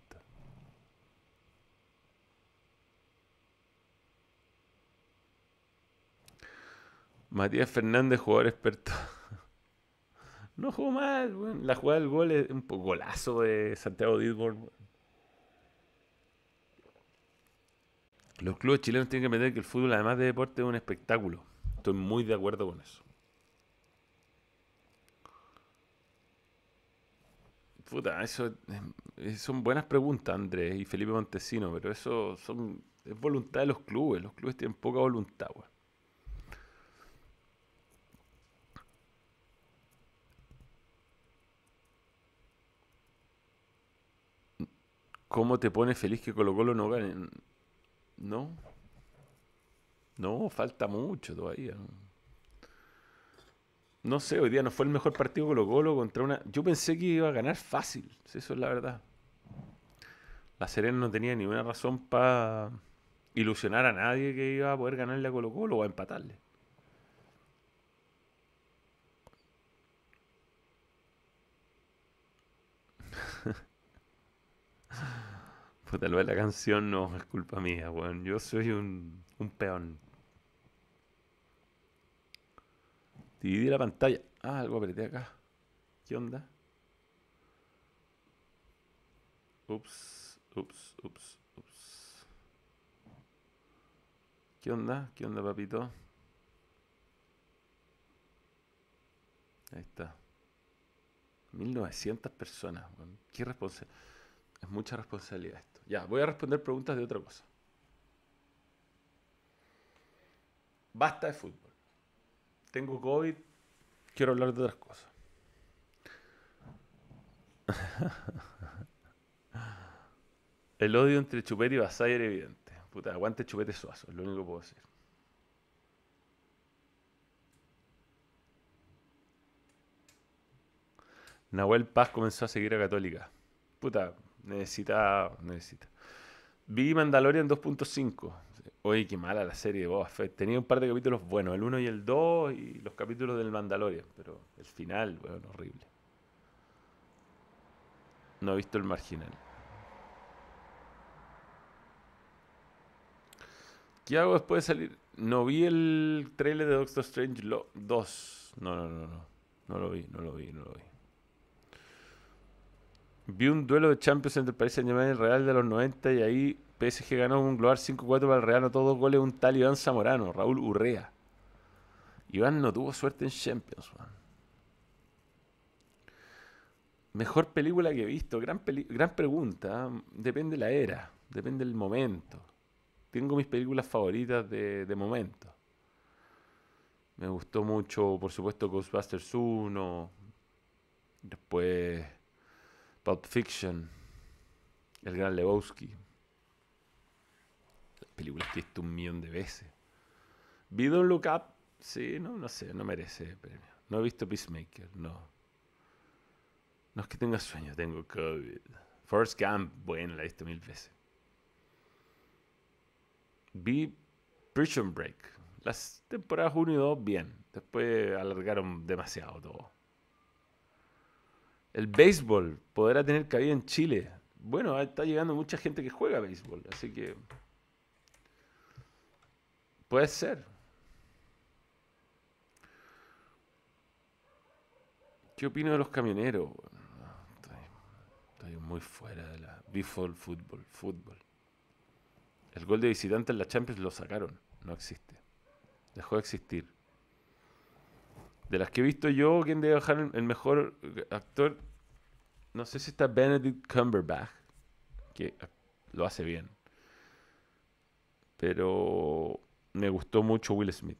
Matías Fernández, jugador experto. No jugó mal, weón. La jugada del gol es un golazo de Santiago Didborn. Los clubes chilenos tienen que entender que el fútbol, además de deporte, es un espectáculo. Estoy muy de acuerdo con eso. Puta, eso son buenas preguntas, Andrés y Felipe Montesino, pero eso son, es voluntad de los clubes. Los clubes tienen poca voluntad. ¿Cómo te pone feliz que Colo Colo no gane? No. No, falta mucho todavía. Sé, hoy día no fue el mejor partido Colo Colo contra una... Yo pensé que iba a ganar fácil, eso es la verdad. La Serena no tenía ninguna razón para ilusionar a nadie que iba a poder ganarle a Colo Colo o a empatarle. Pues tal vez la canción no es culpa mía, weón. Yo soy un peón. Dividí la pantalla. Ah, algo apreté acá. ¿Qué onda? Ups, ups, ups, ups. ¿Qué onda? ¿Qué onda, papito? Ahí está. 1900 personas. Qué responsabilidad. Es mucha responsabilidad esto. Ya, voy a responder preguntas de otra cosa. Basta de fútbol. Tengo COVID. Quiero hablar de otras cosas. El odio entre Chupete y Basay era evidente. Puta, aguante Chupete Suazo, es lo único que puedo decir. Nahuel Paz comenzó a seguir a Católica. Puta, necesita. necesita. Vi Mandalorian 2.5. Oye, qué mala la serie de Boba Fett. Tenía un par de capítulos buenos, el 1 y el 2 y los capítulos del Mandalorian, pero el final, weón, horrible. No he visto el marginal. ¿Qué hago después de salir? No vi el trailer de Doctor Strange 2. No, no, no, no. No lo vi, no lo vi, no lo vi. Vi un duelo de Champions entre el Paris Saint Germain y el Real de los 90 y ahí PSG ganó un global 5-4 para el Real, no todos goles un tal Iván Zamorano, Raúl Urrea. Iván no tuvo suerte en Champions, man. Mejor película que he visto, gran, gran pregunta. ¿eh? Depende de la era, depende del momento. Tengo mis películas favoritas de, de momento. Me gustó mucho, por supuesto, Ghostbusters 1. Después Pulp Fiction, El Gran Lebowski. Películas que he visto un millón de veces. Vi Don't Look Up, sí, no, no sé, no merece premio. No he visto Peacemaker, no. No es que tenga sueño, tengo COVID. Forrest Gump, bueno, la he visto mil veces. Vi Prison Break. Las temporadas 1 y 2, bien. Después alargaron demasiado todo. El béisbol podrá tener cabida en Chile. Bueno, está llegando mucha gente que juega béisbol, así que puede ser. ¿Qué opino de los camioneros? Estoy, muy fuera de la béisbol, fútbol, fútbol. El gol de visitante en la Champions lo sacaron, no existe. Dejó de existir. De las que he visto yo, ¿quién debe bajar el mejor actor? No sé si está Benedict Cumberbatch, que lo hace bien. Pero me gustó mucho Will Smith.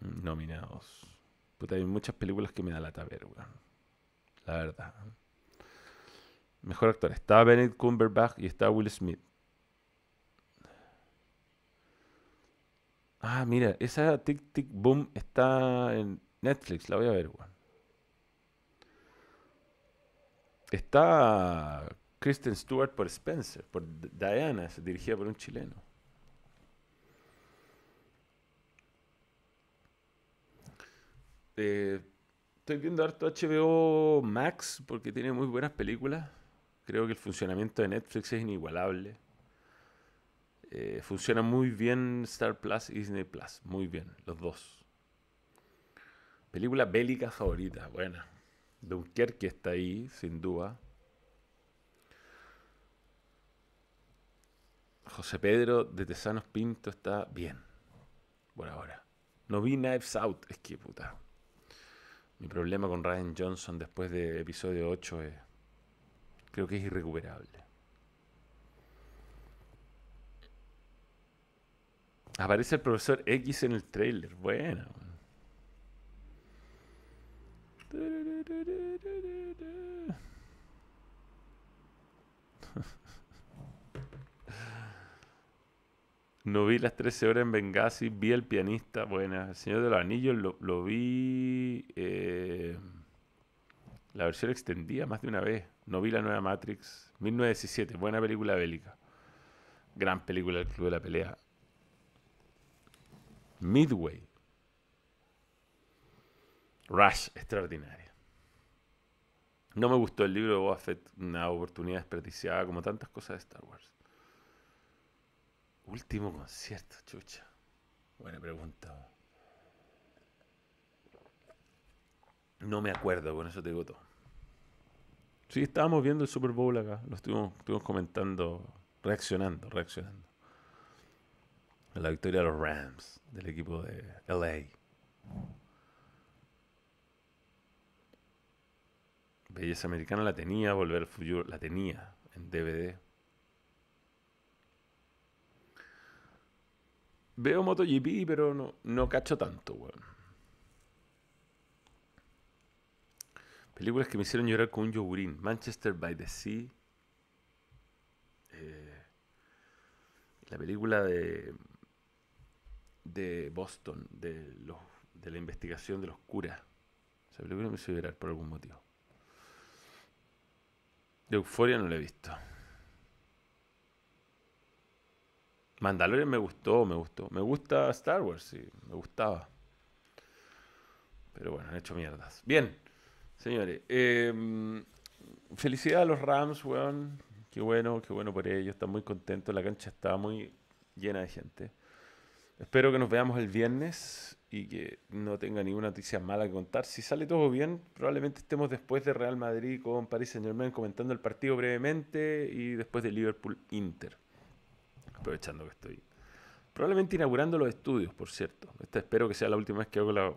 Nominados. Puta, hay muchas películas que me da la ver, weón. La verdad. Mejor actor. Está Benedict Cumberbatch y está Will Smith. Ah, mira, esa Tic Tic Boom está en Netflix, la voy a ver, weón. Está Kristen Stewart por Spencer, por Diana, dirigida por un chileno. Eh, estoy viendo harto HBO Max porque tiene muy buenas películas. Creo que el funcionamiento de Netflix es inigualable. Eh, funciona muy bien Star Plus y Disney Plus. Muy bien, los dos. Película bélica favorita. Buena. Dunkerque está ahí, sin duda. José Pedro de Tesanos Pinto está bien. Por ahora. No vi Knives Out. Es que puta. Mi problema con Ryan Johnson después de episodio 8 es. Creo que es irrecuperable. Aparece el profesor X en el trailer. Bueno. No vi las 13 horas en Benghazi, vi El pianista, buena. El Señor de los Anillos lo, vi eh, la versión extendida más de una vez. No vi la nueva Matrix. 1917, buena película bélica. Gran película del Club de la Pelea. Midway. Rush, extraordinaria. No me gustó el libro de Boba una oportunidad desperdiciada, como tantas cosas de Star Wars. Último concierto, chucha. Buena pregunta. No me acuerdo, con eso te digo todo. Sí, estábamos viendo el Super Bowl acá. Lo estuvimos, estuvimos comentando, reaccionando, reaccionando. La victoria de los Rams, del equipo de LA. Belleza Americana la tenía, Volver al Futuro la tenía en DVD. Veo MotoGP, pero no, no cacho tanto. Películas que me hicieron llorar con un yogurín. Manchester by the Sea. Eh, la película de, de Boston, de, los, de la investigación de los curas. Esa película me hizo llorar por algún motivo. De Euforia no la he visto. Mandalorian me gustó, me gustó. Me gusta Star Wars, sí, me gustaba. Pero bueno, han hecho mierdas. Bien, señores. Eh, felicidades a los Rams, weón. Qué bueno, qué bueno por ellos. Están muy contentos. La cancha está muy llena de gente. Espero que nos veamos el viernes y que no tenga ninguna noticia mala que contar. Si sale todo bien, probablemente estemos después de Real Madrid con Paris Saint Germain comentando el partido brevemente y después de Liverpool Inter aprovechando que estoy. Probablemente inaugurando los estudios, por cierto. Esta espero que sea la última vez que hago la,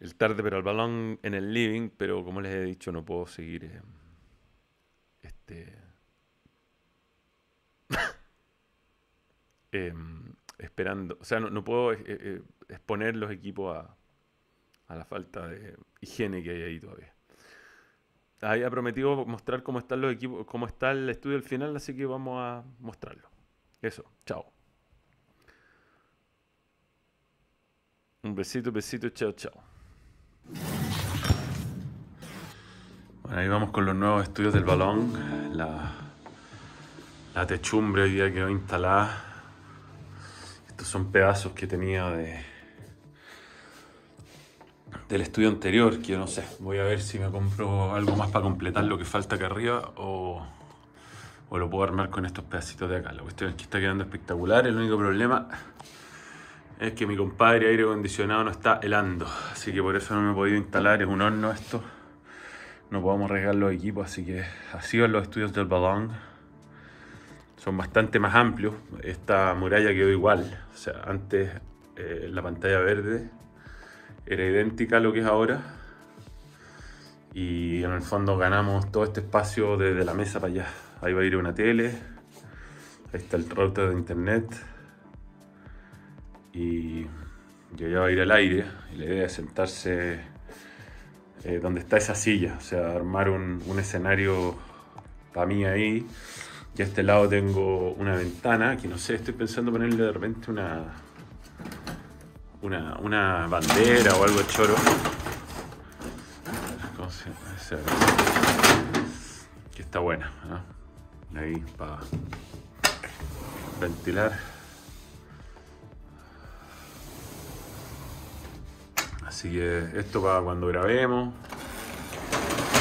el, tarde pero el balón en el living, pero como les he dicho, no puedo seguir eh, este em, esperando. O sea, no, puedo eh, eh, exponer los equipos a la falta de higiene que hay ahí todavía había prometido mostrar cómo están los equipos, cómo está el estudio al final, así que vamos a mostrarlo. Eso, chao. Un besito, besito, chao, chao. Bueno, ahí vamos con los nuevos estudios del balón. La, la techumbre hoy día quedó instalada. Estos son pedazos que tenía de del estudio anterior, que no sé. Voy a ver si me compro algo más para completar lo que falta acá arriba o, o lo puedo armar con estos pedacitos de acá. La cuestión es que está quedando espectacular. El único problema es que mi compadre aire acondicionado no está helando. Así que por eso no me he podido instalar. Es un horno esto. No podemos arriesgar los equipos. Así que así van los estudios del balón. Son bastante más amplios. Esta muralla quedó igual. O sea, antes eh, la pantalla verde era idéntica a lo que es ahora. Y en el fondo ganamos todo este espacio desde la mesa para allá. Ahí va a ir una tele. Ahí está el router de internet. Y, ya va a ir al aire. Y la idea es sentarse eh, donde está esa silla. O sea, armar un, un escenario para mí ahí. Y a este lado tengo una ventana que no sé, estoy pensando ponerle de repente una, una, una bandera o algo choro. Que está buena. ¿no? Ahí para ventilar. Así que esto para cuando grabemos.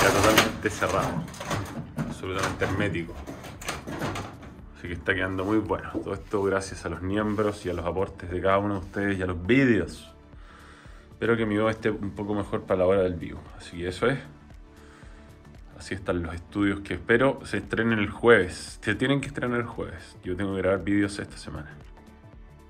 Ya totalmente cerrado. Absolutamente hermético. Que está quedando muy bueno. Todo esto gracias a los miembros y a los aportes de cada uno de ustedes y a los vídeos. Espero que mi voz esté un poco mejor para la hora del vivo. Así que eso es. Así están los estudios que espero se estrenen el jueves. Se tienen que estrenar el jueves. Yo tengo que grabar vídeos esta semana.